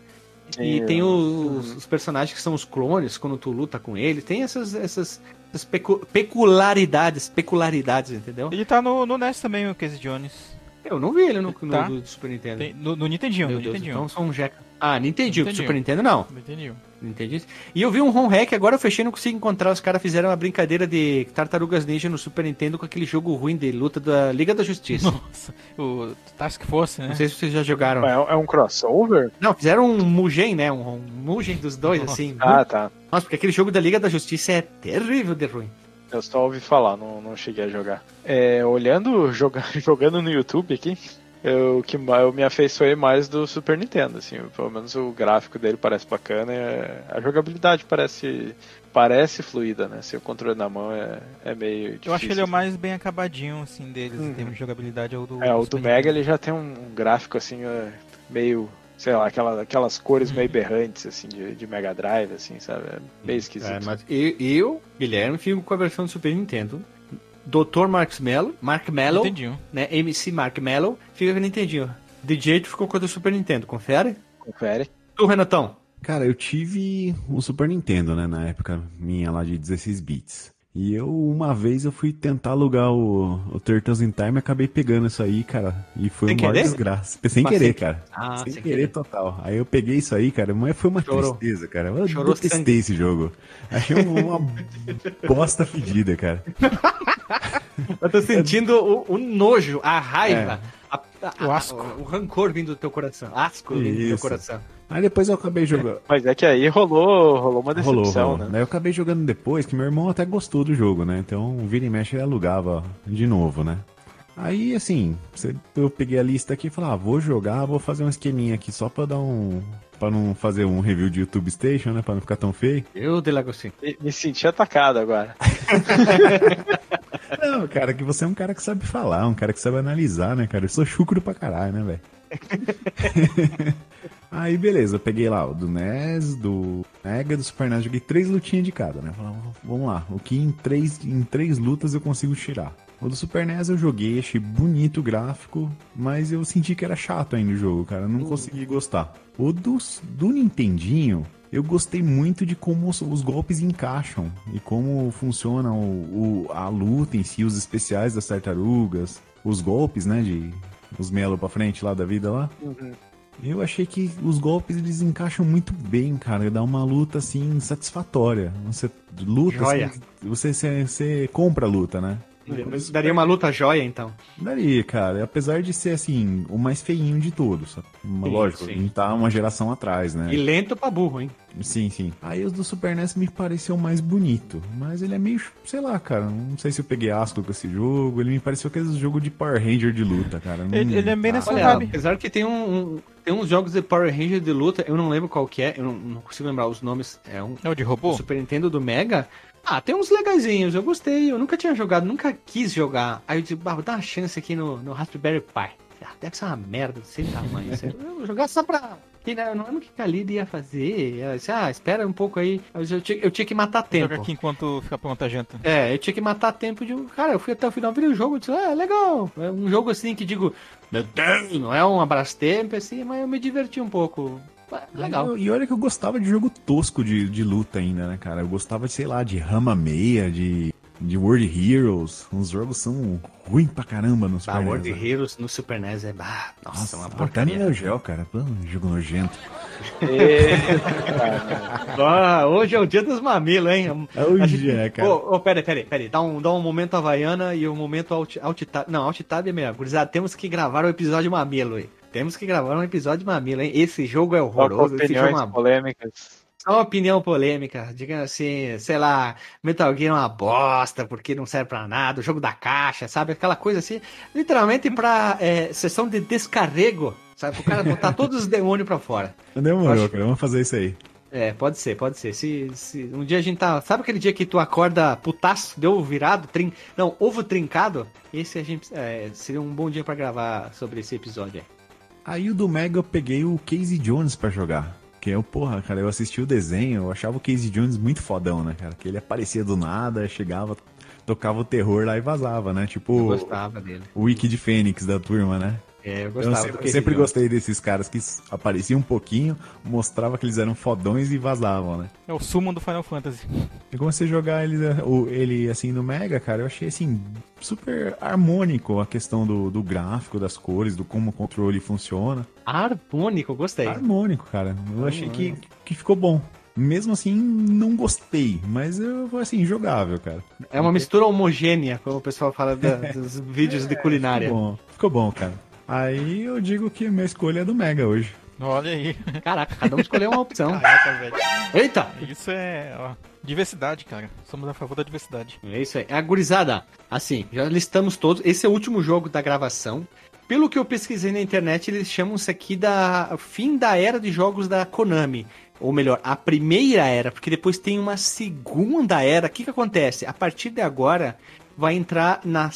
E tem os, os personagens que são os clones quando tu luta com ele. Tem essas, essas, essas pecu- peculiaridades, peculiaridades, entendeu? Ele tá no, no NES também, o Casey Jones. Eu não vi ele no, no Tá. do Super Nintendo. Tem- no, no Nintendinho, Meu no Deus, Nintendinho. então são um jeca. Ah, Nintendinho. Nintendinho. Super Nintendo não. No Nintendinho. Entendi. E eu vi um home hack, agora eu fechei e não consigo encontrar. Os caras fizeram uma brincadeira de Tartarugas Ninja no Super Nintendo com aquele jogo ruim de luta da Liga da Justiça. Nossa, o Task Force, né? Não sei se vocês já jogaram. É, é um crossover? Não, fizeram um Mugen, né? Um, um Mugen dos dois, Nossa. assim. Ah, tá. Nossa, porque aquele jogo da Liga da Justiça é terrível de ruim. Eu só ouvi falar, não, não cheguei a jogar. É, olhando, joga, jogando no YouTube aqui, eu, que eu me afeiçoei mais do Super Nintendo, assim, pelo menos o gráfico dele parece bacana, e a jogabilidade parece parece fluida, né? Se o controle na mão é, é meio difícil. Eu acho que ele é o mais bem acabadinho, assim, deles, Uhum. em termos de jogabilidade, é o do É, o do Super Mega Nintendo. ele já tem um, um gráfico assim, é, meio, sei lá, aquela, aquelas cores meio berrantes, assim, de, de Mega Drive, assim, sabe? É meio esquisito. É, mas eu, eu, Guilherme, fico com a versão do Super Nintendo. Dr. Mark Mello, Mark Mello, Nintendinho. né? MC Mark Mello, fica com o Nintendinho. DJ ficou com do Super Nintendo, confere? Confere. Tu, Renatão? Cara, eu tive o Super Nintendo, né, na época minha lá de 16 bits. E eu, uma vez, eu fui tentar alugar o, o Turtles in Time e acabei pegando isso aí, cara. E foi Sem uma querer? desgraça. Sem Mas querer, sem- cara. Ah, sem, sem querer, querer. total. Aí eu peguei isso aí, cara, mas foi uma Chorou. tristeza, cara. Eu Chorou detestei sangue. esse jogo. Achei uma bosta fedida, cara. Eu tô sentindo o, o nojo, a raiva, a- a- O asco. o, rancor vindo do teu coração. Asco vindo do teu Isso. coração. Aí depois eu acabei jogando. Mas é que aí rolou, rolou uma Rolou, decepção, rolou. né? Daí eu acabei jogando depois, que meu irmão até gostou do jogo, né? Então, vira e mexe ele alugava de novo, né? Aí, assim, eu peguei a lista aqui e falei, ah, vou jogar, vou fazer um esqueminha aqui só pra dar um... Pra não fazer um review de YouTube Station, né? Pra não ficar tão feio. Eu, Delagostinho. Me, me senti atacado agora. Não, cara, que você é um cara que sabe falar, um cara que sabe analisar, né, cara? Eu sou chucro pra caralho, né, velho? Aí beleza, eu peguei lá o do NES, do Mega, do Super NES, joguei três lutinhas de cada, né? Falei, vamos lá, o que em três, em três lutas eu consigo tirar. O do Super NES eu joguei, achei bonito o gráfico, mas eu senti que era chato ainda o jogo, cara. Não consegui gostar. O do, do Nintendinho, eu gostei muito de como os, os golpes encaixam e como funciona o, o- a luta em si, os especiais das tartarugas, os golpes, né, de os melo pra frente lá da vida lá. Eu achei que os golpes eles encaixam muito bem, cara. Dá uma luta assim satisfatória. Você luta, Joia. assim, você, você, você compra a luta, né? Daria uma luta joia, então. Daria, cara. Apesar de ser assim, o mais feinho de todos. Mas, Sim, Lógico, sim. a gente tá uma geração atrás, né? E lento pra burro, hein? Sim, sim. Aí os do Super NES me pareceu mais bonito. Mas ele é meio, sei lá, cara. Não sei se eu peguei asco com esse jogo. Ele me pareceu aquele jogo de Power Ranger de luta, cara. Não- Ele- ele é bem Ah, nessa Olha, apesar que tem um, um- tem uns jogos de Power Ranger de luta, eu não lembro qual que é, eu não, não consigo lembrar os nomes. É um É o de robô? Super Nintendo do Mega. Ah, tem uns legaisinhos, eu gostei. Eu nunca tinha jogado, nunca quis jogar. Aí eu disse, bah, vou dar uma chance aqui no, no Raspberry Pi. Ah, deve ser uma merda, sem tamanho. eu vou jogar só pra. Que, né, eu não lembro o que a Lida ia fazer. Ela disse, ah, espera um pouco aí. Eu, eu tinha, eu tinha que matar tempo. Joga aqui enquanto fica pronta a janta. É, eu tinha que matar tempo de. Cara, eu fui até o final, virei o jogo, eu disse, ah, legal. É um jogo assim que digo, meu Deus, não é um Abrastemp, assim, mas eu me diverti um pouco. Ah, Legal. E olha que eu gostava de jogo tosco de, de luta ainda, né, cara? Eu gostava de, sei lá, de Rama Meia, de, de World Heroes. Os jogos são ruins pra caramba no Super Ah, NES, World né? Heroes no Super NES é. Ah, nossa, Nossa, uma até porcaria. no Neo Geo, cara. Pô, jogo nojento. Ah, hoje é o dia dos mamilos, hein? Hoje A gente- é, cara. Ô, ô, pera, pera, pera. Dá um, dá um momento Havaiana e um momento alt, alt. Não, alt tab é melhor. Gurizada, temos que gravar um episódio mamilo aí. Temos que gravar um episódio mamilo, hein? Esse jogo é horroroso. Esse jogo é opiniões uma polêmicas. Só uma opinião polêmica. Diga assim, sei lá, Metal Gear é uma bosta, porque não serve pra nada, o jogo da caixa, sabe? Aquela coisa assim, literalmente pra é, sessão de descarrego, sabe? O cara botar todos os demônios pra fora. Demorou, acho- cara. Vamos fazer isso aí. É, pode ser, pode ser. Se, se um dia a gente tá. Sabe aquele dia que tu acorda putaço, deu virado, trin... não, ovo trincado? Esse a gente. é, seria um bom dia pra gravar sobre esse episódio aí. Aí o do Mega eu peguei o Casey Jones pra jogar. Que eu, porra, cara, eu assisti o desenho, eu achava o Casey Jones muito fodão, né, cara? Que ele aparecia do nada, chegava, tocava o terror lá e vazava, né? Eu Tipo gostava dele. o Wiki de Fênix da turma, né? É, eu Eu gostava. do sempre, Casey sempre gostei desses caras que apareciam um pouquinho, mostrava que eles eram fodões e vazavam, né? É o summon do Final Fantasy. Eu comecei a jogar ele, o- ele assim no Mega, cara, eu achei assim super harmônico a questão do, do gráfico, das cores, do como o controle funciona. Harmônico, gostei. Harmônico, cara. Eu achei que, que ficou bom. Mesmo assim, não gostei, mas eu assim, jogável, cara. É uma mistura homogênea, como o pessoal fala da- dos vídeos de culinária. Ficou bom, ficou bom, cara. Aí eu digo que minha escolha é do Mega hoje. Olha aí. Caraca, cada um escolheu uma opção. Caraca, velho. Eita! Isso é ó, diversidade, cara. Somos a favor da diversidade. É isso aí. A gurizada, assim, já listamos todos. Esse é o último jogo da gravação. Pelo que eu pesquisei na internet, eles chamam isso aqui da fim da era de jogos da Konami. Ou melhor, a primeira era, porque depois tem uma segunda era. O que, que acontece? A partir de agora, vai entrar na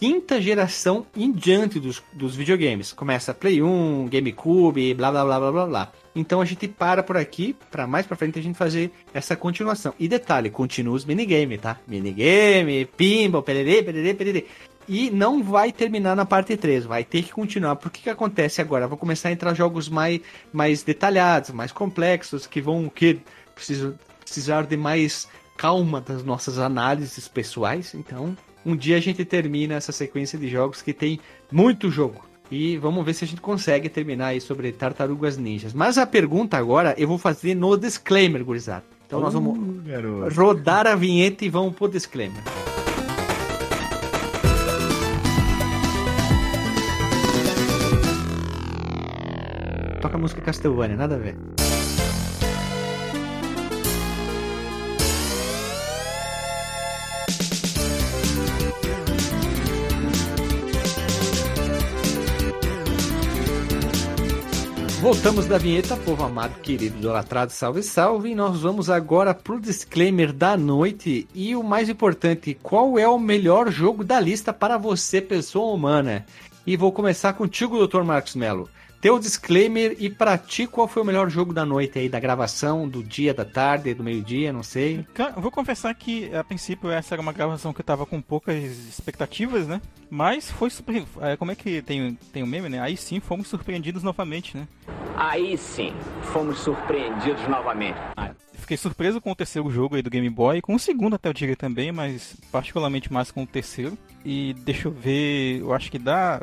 quinta geração em diante dos, dos videogames. Começa Play 1, GameCube, blá blá blá blá blá blá. Então a gente para por aqui, para mais pra frente a gente fazer essa continuação. E detalhe, continua os minigame, tá? Minigame, pinball, pererê, pererê, pererê. E não vai terminar na parte 3, vai ter que continuar. Por que que acontece agora? Vão começar a entrar jogos mais, mais detalhados, mais complexos, que vão que precisar de mais calma das nossas análises pessoais. Então, um dia a gente termina essa sequência de jogos que tem muito jogo. E vamos ver se a gente consegue terminar aí sobre Tartarugas Ninjas. Mas a pergunta agora eu vou fazer no disclaimer, gurizada. Então nós vamos Uh, garoto. rodar a vinheta e vamos pro disclaimer. Toca a música Castlevania, nada a ver. Voltamos da vinheta, povo amado, querido, idolatrado, salve, salve. E nós vamos agora pro disclaimer da noite. E o mais importante, qual é o melhor jogo da lista para você, pessoa humana? E vou começar contigo, Dr. Marcos Melo. Teu disclaimer e pra ti qual foi o melhor jogo da noite aí, da gravação, do dia, da tarde, do meio-dia, não sei. Cara, eu vou confessar que a princípio essa era uma gravação que eu tava com poucas expectativas, né? Mas foi super. é, Como é que tem, tem o meme, né? Aí sim fomos surpreendidos novamente, né? Aí sim, fomos surpreendidos novamente. Fiquei surpreso com o terceiro jogo aí do Game Boy, com o segundo até eu diria também, mas particularmente mais com o terceiro. E deixa eu ver, eu acho que dá.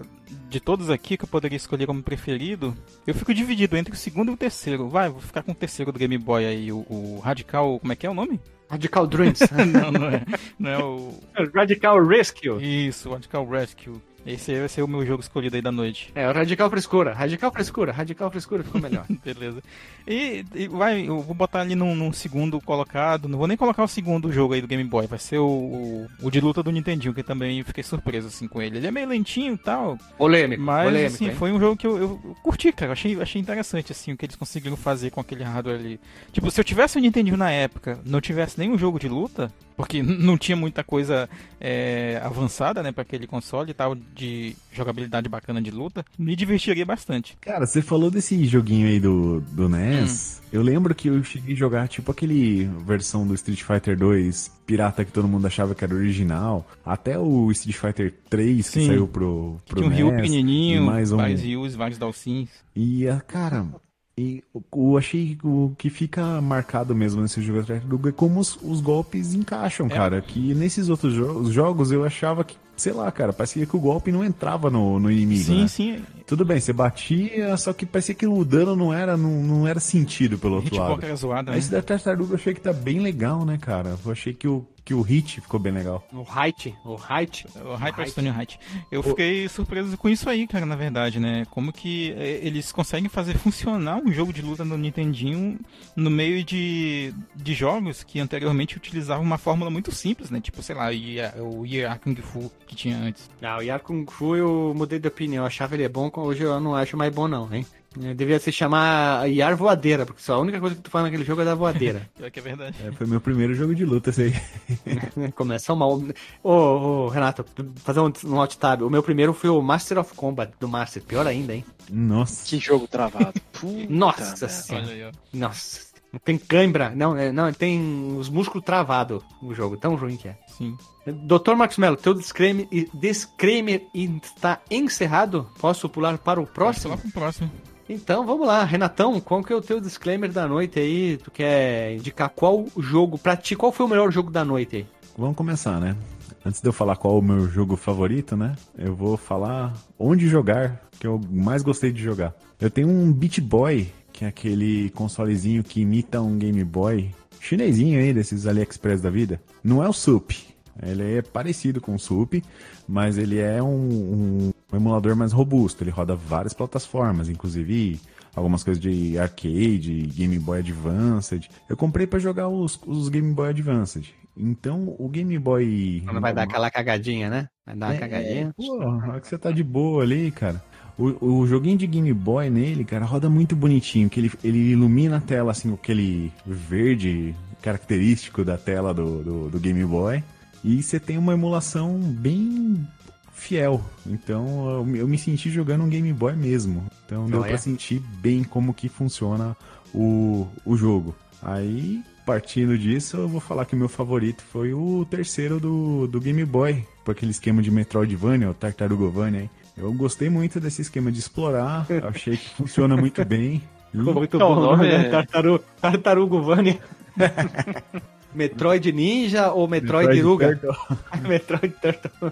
De todos aqui que eu poderia escolher como preferido, eu fico dividido entre o segundo e o terceiro. Vai, vou ficar com o terceiro do Game Boy aí, o, o Radical. Como é que é o nome? Radical Dreams. não, não é. Não é o. Radical Rescue. Isso, Radical Rescue. Esse aí vai ser o meu jogo escolhido aí da noite. É, o Radical Frescura. Radical Frescura. Radical Frescura ficou melhor. Beleza. E, e vai, eu vou botar ali num, num segundo colocado. Não vou nem colocar o segundo jogo aí do Game Boy. Vai ser o, o, o de luta do Nintendinho, que também fiquei surpreso assim com ele. Ele é meio lentinho e tal. Polêmico, Mas polêmico, assim, hein? foi um jogo que eu, eu curti, cara. Eu Achei, achei interessante assim o que eles conseguiram fazer com aquele hardware ali. Tipo, se eu tivesse o Nintendinho na época, não tivesse nenhum jogo de luta, porque não tinha muita coisa é, avançada, né, para aquele console e tal de jogabilidade bacana de luta, me divertiria bastante. Cara, você falou desse joguinho aí do, do NES. Eu lembro que eu cheguei a jogar tipo aquele versão do Street Fighter 2 pirata que todo mundo achava que era original. Até o Street Fighter 3 que Sim. saiu pro, pro Tinha um NES, pequenininho, mais um. vários rios, vários dalcins. E, ah, cara, e eu- achei o que fica marcado mesmo nesse jogo é como os, os golpes encaixam, cara. Que nesses outros jo- os jogos eu achava que, sei lá, cara, parecia que o golpe não entrava no, no inimigo, Sim, né? sim. Tudo bem, você batia, só que parecia que o dano não era, não, não era sentido pelo outro lado. era zoada, né? Esse da tartaruga eu achei que tá bem legal, né, cara? Eu achei que o, que o hit ficou bem legal. O height, o height. O Hyperstone Height. Eu fiquei surpreso com isso aí, cara, na verdade, né? Como que é, eles conseguem fazer funcionar um jogo de luta no Nintendinho no meio de, de jogos que anteriormente utilizavam uma fórmula muito simples, né? Tipo, sei lá, o o Yar Kung Fu que tinha antes. Ah, o Yar Kung Fu eu mudei de opinião. Eu achava ele é bom, hoje eu não acho mais bom não, hein? Devia se chamar Yar Voadeira, porque só a única coisa que tu faz naquele jogo é da voadeira. Pior que é verdade. É, foi meu primeiro jogo de luta esse aí. Começa mal. Ô, ô, Renato, fazer um, um alt tab. O meu primeiro foi o Master of Combat do Master. Pior ainda, hein? Nossa. Que jogo travado. Puta Nossa senhora. Nossa. Tem cãibra. Não, é- não, tem os músculos travados o jogo. Tão ruim que é. Sim. Dr. Max Mello, teu disclaimer, disclaimer está encerrado? Posso pular para o Posso próximo? falar pro próximo. Então, vamos lá. Renatão, qual que é o teu disclaimer da noite aí? Tu quer indicar qual jogo, pra ti, qual foi o melhor jogo da noite aí? Vamos começar, né? Antes de eu falar qual é o meu jogo favorito, né? Eu vou falar onde jogar, que eu mais gostei de jogar. Eu tenho um Beat Boy, que é aquele consolezinho que imita um Game Boy chinesinho aí, desses AliExpress da vida. Não é o Sup. Ele é parecido com o Sup, mas ele é um, um- um emulador mais robusto. Ele roda várias plataformas, inclusive algumas coisas de arcade, Game Boy Advanced. Eu comprei pra jogar os, os Game Boy Advanced. Então, o Game Boy. Quando vai dar aquela cagadinha, né? Vai dar uma É, cagadinha. Pô, hora que você tá de boa ali, cara. O, o joguinho de Game Boy nele, cara, roda muito bonitinho. Que ele, ele ilumina a tela, assim, com aquele verde característico da tela do, do, do Game Boy. E você tem uma emulação bem fiel. Então eu, me- senti jogando um Game Boy mesmo. Então deu Olha. pra sentir bem como que funciona o, o jogo. Aí, partindo disso, eu vou falar que o meu favorito foi o terceiro do, do Game Boy. Por aquele esquema de Metroidvania, o Tartarugovania. hein? Eu gostei muito desse esquema de explorar. achei que funciona muito bem. Ficou muito é o bom, nome? né? Tartaru, Tartarugo Vânia. Metroid Ninja ou Metroid, Ruga? Turtle. Metroid Turtle.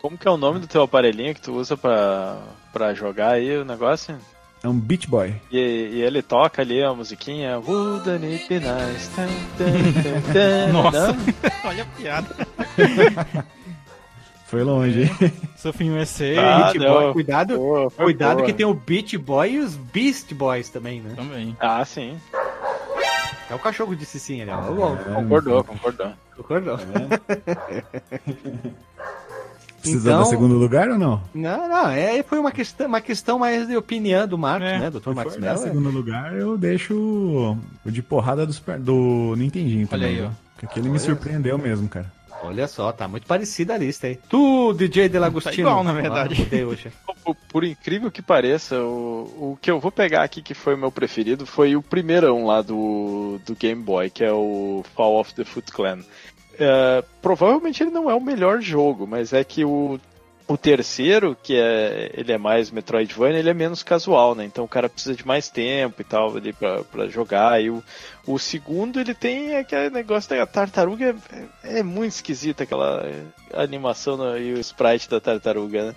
Como que é o nome do teu aparelhinho que tu usa pra, pra jogar aí o negócio? É um Beach Boy. E, e ele toca ali a musiquinha. Wouldn't it be nice? Tan, tan, tan. Nossa, olha a piada. Foi longe, hein? Surfing USA. Ah, Beach. Boy. Cuidado, Boa, cuidado boa. que tem o Beach Boy e os Beast Boys também, né? Também. Ah, sim. É o cachorro disse sim ali, ó. Ó, ó, Concordou, concordou. Concordou? Precisa Então- dar segundo lugar ou não? Não, não, é, foi uma questão, uma questão mais de opinião do Marcos, É, né? Dr. Max Se for dar Mello. segundo lugar, eu deixo o de porrada do, do Nintendinho também. aí, ó. Porque aquele me surpreendeu mesmo, cara. Olha só, tá muito parecida a lista aí. Tu, DJ Delagostino. Tá igual, na verdade. Ah, hoje. Por, por incrível que pareça, o, o que eu vou pegar aqui que foi o meu preferido foi o primeirão lá do, do Game Boy, que é o Fall of the Foot Clan. É, provavelmente ele não é o melhor jogo, mas é que o, o terceiro, que é ele é mais Metroidvania, ele é menos casual, né? Então o cara precisa de mais tempo e tal ali pra, pra jogar. E o, o segundo, ele tem aquele negócio da tartaruga, é, é muito esquisita aquela animação no, e o sprite da tartaruga, né?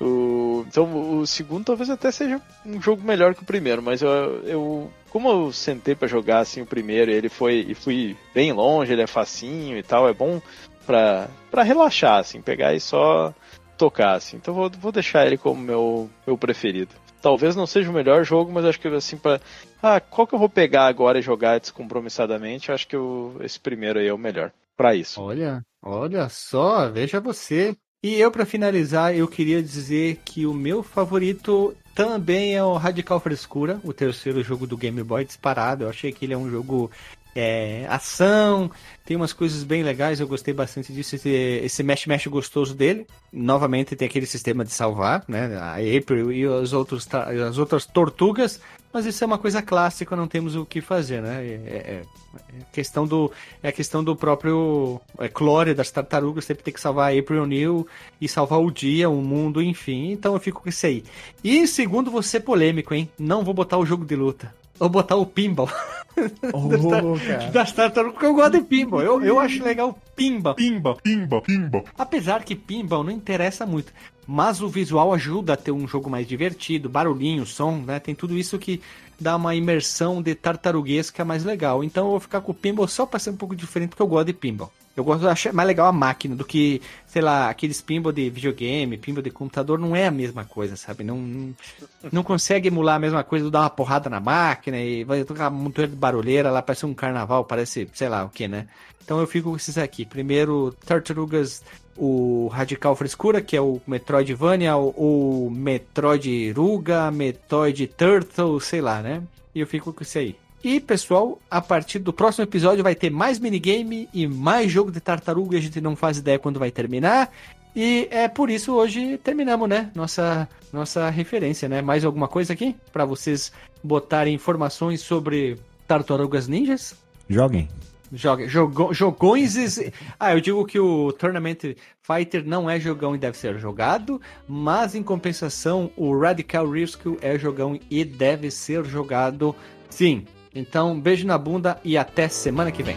O, então o segundo talvez até seja um jogo melhor que o primeiro, mas eu, eu como eu sentei para jogar assim o primeiro, ele foi e fui bem longe, ele é facinho e tal, é bom pra relaxar, assim, pegar e só tocar, assim. Então vou, vou deixar ele como meu, meu preferido. Talvez não seja o melhor jogo, mas acho que assim para ah, qual que eu vou pegar agora e jogar descompromissadamente, acho que esse primeiro aí é o melhor para isso. Olha, olha só, veja você. E eu, para finalizar, eu queria dizer que o meu favorito também é o Radical Frescura, o terceiro jogo do Game Boy disparado. Eu achei que ele é um jogo é, ação, tem umas coisas bem legais, eu gostei bastante disso, esse, mesh-mesh gostoso dele. Novamente tem aquele sistema de salvar, né? A April e os outros, as outras tortugas, mas isso é uma coisa clássica, não temos o que fazer, né? É, é, é questão do, é a questão do próprio é, clore das tartarugas, sempre tem que salvar a April O'Neil e salvar o dia, o mundo, enfim. Então eu fico com isso aí. E segundo, você polêmico, hein? Não vou botar o jogo de luta. Vou botar o pinball. Oh, das, tartarugas, porque eu gosto de pinball. Eu, eu acho legal pinball. Pimba, pimba, pimba. Apesar que pinball não interessa muito. Mas o visual ajuda a ter um jogo mais divertido, barulhinho, som, né? Tem tudo isso que dá uma imersão de tartaruguesca mais legal. Então eu vou ficar com o pinball só pra ser um pouco diferente, porque eu gosto de pinball. Eu gosto achar mais legal a máquina do que, sei lá, aqueles pinball de videogame, pinball de computador, não é a mesma coisa, sabe? Não, não, não consegue emular a mesma coisa, dar uma porrada na máquina e vai tocar muito de barulheira lá, parece um carnaval, parece, sei lá o que, né? Então eu fico com esses aqui. Primeiro, Tartarugas, o Radical Frescura, que é o Metroidvania, o, o Metroid Ruga, Metroid Turtle, sei lá, né? E eu fico com isso aí. E, pessoal, a partir do próximo episódio vai ter mais minigame e mais jogo de tartaruga. A gente não faz ideia quando vai terminar. E é por isso hoje terminamos, né? Nossa, nossa referência, né? Mais alguma coisa aqui para vocês botarem informações sobre tartarugas ninjas? Joguem. Joga, jogo, jogões. Ah, eu digo que o Tournament Fighter não é jogão e deve ser jogado, mas em compensação, o Radical Rescue é jogão e deve ser jogado sim. Então, beijo na bunda e até semana que vem.